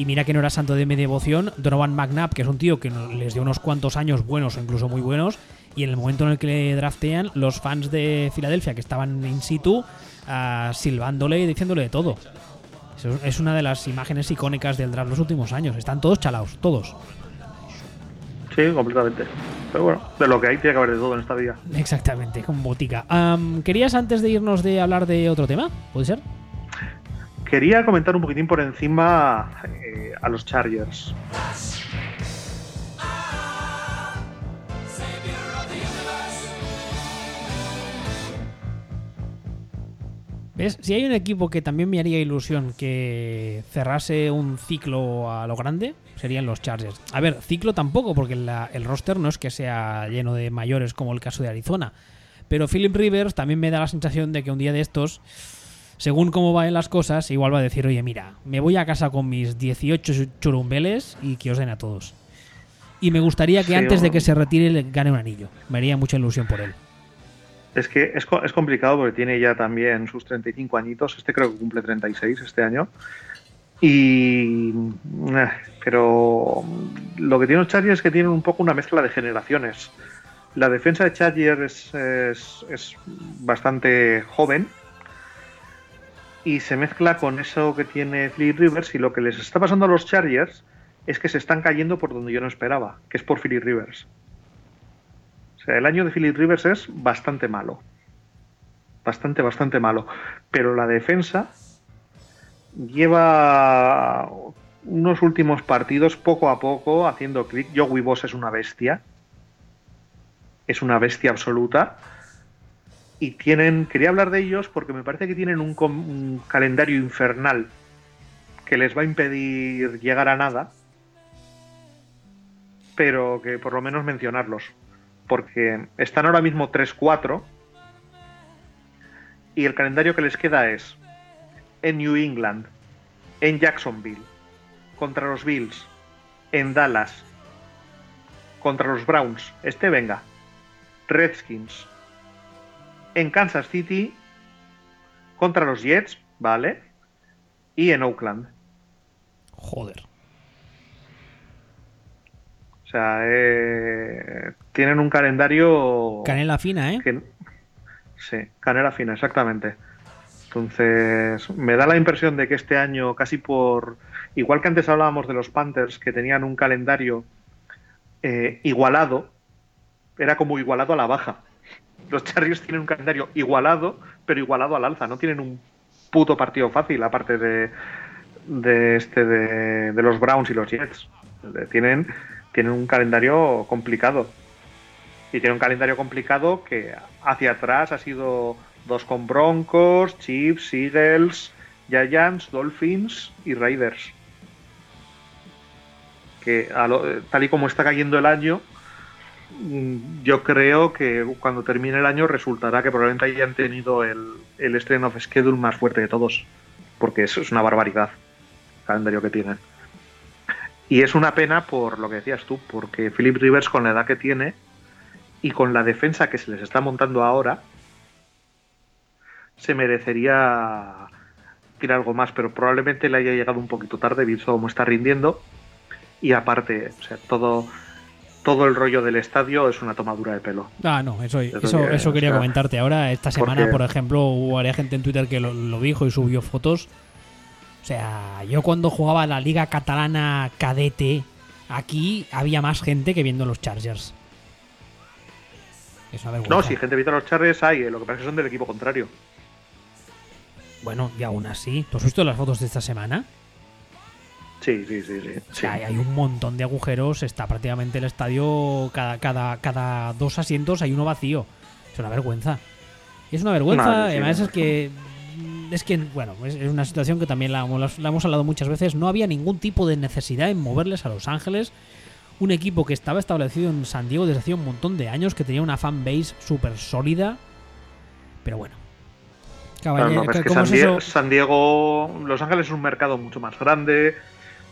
Speaker 1: Y mira que no era santo de mi devoción. Donovan McNabb, que es un tío que les dio unos cuantos años buenos o incluso muy buenos. Y en el momento en el que le draftean, los fans de Filadelfia que estaban in situ, uh, silbándole y diciéndole de todo. es una de las imágenes icónicas del draft los últimos años. Están todos chalados, todos.
Speaker 2: Sí, completamente. Pero bueno, de lo que hay tiene que haber de todo en esta vida.
Speaker 1: Exactamente, con botica. ¿Querías antes de irnos de hablar de otro tema? ¿Puede ser?
Speaker 2: Quería comentar un poquitín por encima eh, a los Chargers.
Speaker 1: ¿Ves? Si hay un equipo que también me haría ilusión que cerrase un ciclo a lo grande, serían los Chargers. A ver, ciclo tampoco, porque el roster no es que sea lleno de mayores como el caso de Arizona. Pero Philip Rivers también me da la sensación de que un día de estos, según cómo vayan las cosas, igual va a decir, oye, mira, me voy a casa con mis 18 churumbeles y que os den a todos. Y me gustaría que antes de que se retire le gane un anillo. Me haría mucha ilusión por él.
Speaker 2: Es que es, es complicado porque tiene ya también sus 35 añitos. Este creo que cumple 36 este año. Y. Eh, pero lo que tiene los Chargers es que tienen un poco una mezcla de generaciones. La defensa de Chargers es, bastante joven y se mezcla con eso que tiene Philip Rivers. Y lo que les está pasando a los Chargers es que se están cayendo por donde yo no esperaba, que es por Philip Rivers. O sea, el año de Philip Rivers es bastante malo. Bastante, bastante malo. Pero la defensa lleva unos últimos partidos poco a poco haciendo clic. Joey Boss es una bestia. Es una bestia absoluta. Y tienen. Quería hablar de ellos porque me parece que tienen un, un calendario infernal que les va a impedir llegar a nada. Pero que por lo menos mencionarlos. Porque están ahora mismo 3-4. Y el calendario que les queda es en New England, en Jacksonville, contra los Bills, en Dallas, contra los Browns, este venga, Redskins, en Kansas City, contra los Jets, ¿vale? Y en Oakland.
Speaker 1: Joder.
Speaker 2: O sea, eh, tienen un calendario...
Speaker 1: Canela fina, ¿eh?
Speaker 2: sí, canela fina, exactamente. Entonces, me da la impresión de que este año, casi por. Igual que antes hablábamos de los Panthers, que tenían un calendario eh, igualado, era como igualado a la baja. Los Chargers tienen un calendario igualado, pero igualado al alza. No tienen un puto partido fácil, aparte de, de este de, de los Browns y los Jets. Tienen, tienen un calendario complicado. Y tiene un calendario complicado que hacia atrás ha sido dos con Broncos, Chiefs, Eagles, Giants, Dolphins y Raiders. Que lo- tal y como está cayendo el año, yo creo que cuando termine el año resultará que probablemente hayan tenido el, el estreno of schedule más fuerte de todos. Porque eso es una barbaridad el calendario que tienen. Y es una pena por lo que decías tú, porque Philip Rivers con la edad que tiene y con la defensa que se les está montando ahora, se merecería ir algo más, pero probablemente le haya llegado un poquito tarde, visto cómo está rindiendo. Y aparte, o sea, todo, todo el rollo del estadio es una tomadura de pelo.
Speaker 1: Ah, no, eso,
Speaker 2: Eso
Speaker 1: eso,
Speaker 2: que-
Speaker 1: eso quería
Speaker 2: o sea,
Speaker 1: comentarte. Ahora, esta semana,
Speaker 2: porque-
Speaker 1: por ejemplo, hubo gente en Twitter que lo, lo dijo y subió fotos. O sea, yo cuando jugaba la Liga Catalana Cadete, aquí había más gente que viendo los Chargers. Es una vergüenza.
Speaker 2: No, si gente evita los charres hay, eh, lo que pasa es que son del equipo contrario.
Speaker 1: Bueno, y aún así, ¿tú has visto las fotos de esta semana?
Speaker 2: Sí, sí, sí, sí.
Speaker 1: O
Speaker 2: sí.
Speaker 1: sea, hay, hay un montón de agujeros. Está prácticamente el estadio, cada, cada, cada dos asientos hay uno vacío. Es una vergüenza. Es una vergüenza.
Speaker 2: Madre,
Speaker 1: además,
Speaker 2: sí.
Speaker 1: es que. Es que, bueno, es, es una situación que también la, hemos- la hemos hablado muchas veces. No había ningún tipo de necesidad en moverles a Los Ángeles. Un equipo que estaba establecido en San Diego desde hacía un montón de años, que tenía una fanbase súper sólida. Pero bueno.
Speaker 2: Claro,
Speaker 1: Caballero,
Speaker 2: no, es que
Speaker 1: ¿cómo
Speaker 2: San,
Speaker 1: es eso?
Speaker 2: San Diego, Los Ángeles es un mercado mucho más grande,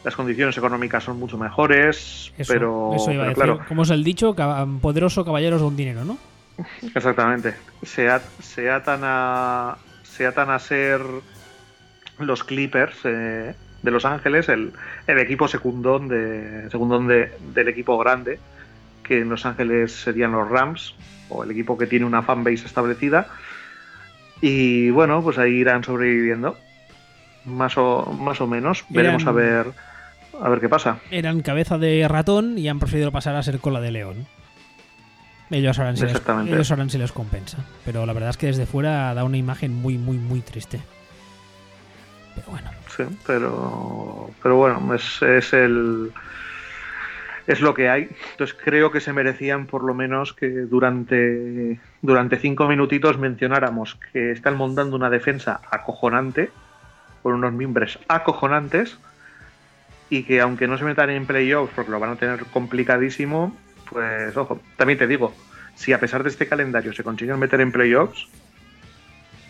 Speaker 2: las condiciones económicas son mucho mejores,
Speaker 1: Eso,
Speaker 2: pero,
Speaker 1: eso iba a decir.
Speaker 2: claro,
Speaker 1: Como es el dicho, poderoso caballeros don dinero, ¿no?
Speaker 2: exactamente. Se, at- se atan a se atan a ser los Clippers eh, de Los Ángeles, el, el equipo secundón de secundón de- del equipo grande, que en Los Ángeles serían los Rams o el equipo que tiene una fanbase establecida. Y bueno, pues ahí irán sobreviviendo. Más o, más o menos. Veremos a ver a ver qué pasa.
Speaker 1: eran cabeza de ratón y han preferido pasar a ser cola de león. Ellos sabrán si, les, ellos sabrán si les compensa. Pero la verdad es que desde fuera da una imagen muy, muy, muy triste. Pero bueno.
Speaker 2: Sí, pero, pero bueno, es, es el es lo que hay. Entonces creo que se merecían por lo menos que durante durante cinco minutitos mencionáramos que están montando una defensa acojonante con unos mimbres acojonantes y que aunque no se metan en playoffs porque lo van a tener complicadísimo, pues ojo, también te digo, si a pesar de este calendario se consiguen meter en playoffs,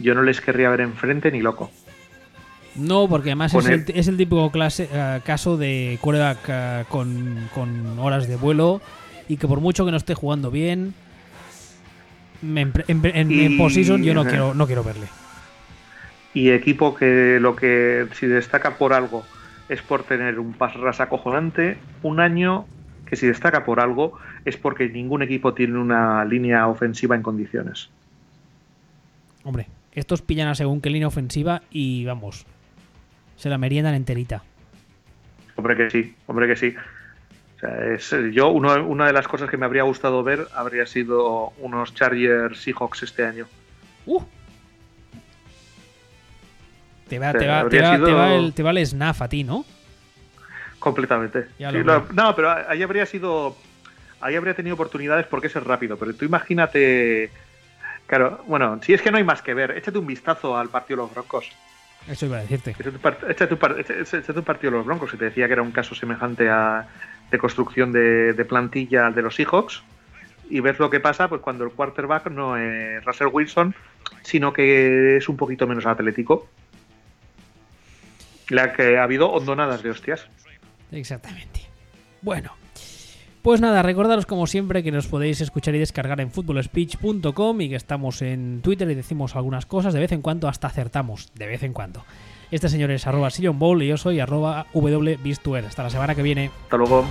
Speaker 2: yo no les querría ver enfrente ni loco.
Speaker 1: No, porque además es el, es el típico clase, eh, caso de quarterback eh, con, con horas de vuelo y que por mucho que no esté jugando bien, me- en, en, en, en
Speaker 2: Y-
Speaker 1: postseason yo no quiero, no quiero verle.
Speaker 2: Y equipo que lo que si destaca por algo es por tener un pas ras acojonante, un año que si destaca por algo es porque ningún equipo tiene una línea ofensiva en condiciones.
Speaker 1: Hombre, estos pillan a según qué línea ofensiva y vamos, se la meriendan enterita.
Speaker 2: Hombre que sí, hombre que sí. O sea, es, yo uno- una de las cosas que me habría gustado ver habría sido unos Chargers Seahawks este año.
Speaker 1: ¡Uh! Te va,
Speaker 2: O sea,
Speaker 1: te va, te
Speaker 2: habría
Speaker 1: va,
Speaker 2: sido-
Speaker 1: te va el, te va el snaf a ti, ¿no?
Speaker 2: Completamente. Sí,
Speaker 1: lo
Speaker 2: no, pero ahí habría sido. Ahí habría tenido oportunidades porque es rápido. Pero tú imagínate. Claro, bueno, si es que no hay más que ver, échate un vistazo al partido de los Broncos.
Speaker 1: Eso iba a decirte.
Speaker 2: Échate un, échate partido de los Broncos. que te decía que era un caso semejante a de construcción de, de plantilla al de los Seahawks. Y ves lo que pasa pues cuando el quarterback no es Russell Wilson, sino que es un poquito menos atlético. La que ha habido hondonadas de hostias.
Speaker 1: Exactamente. Bueno. Pues nada, recordaros como siempre que nos podéis escuchar y descargar en footballspeech.com y que estamos en Twitter y decimos algunas cosas, de vez en cuando hasta acertamos, de vez en cuando. Este señor es arroba Sillon Bowl y yo soy arroba wbistuer. Hasta la semana que viene.
Speaker 2: Hasta luego.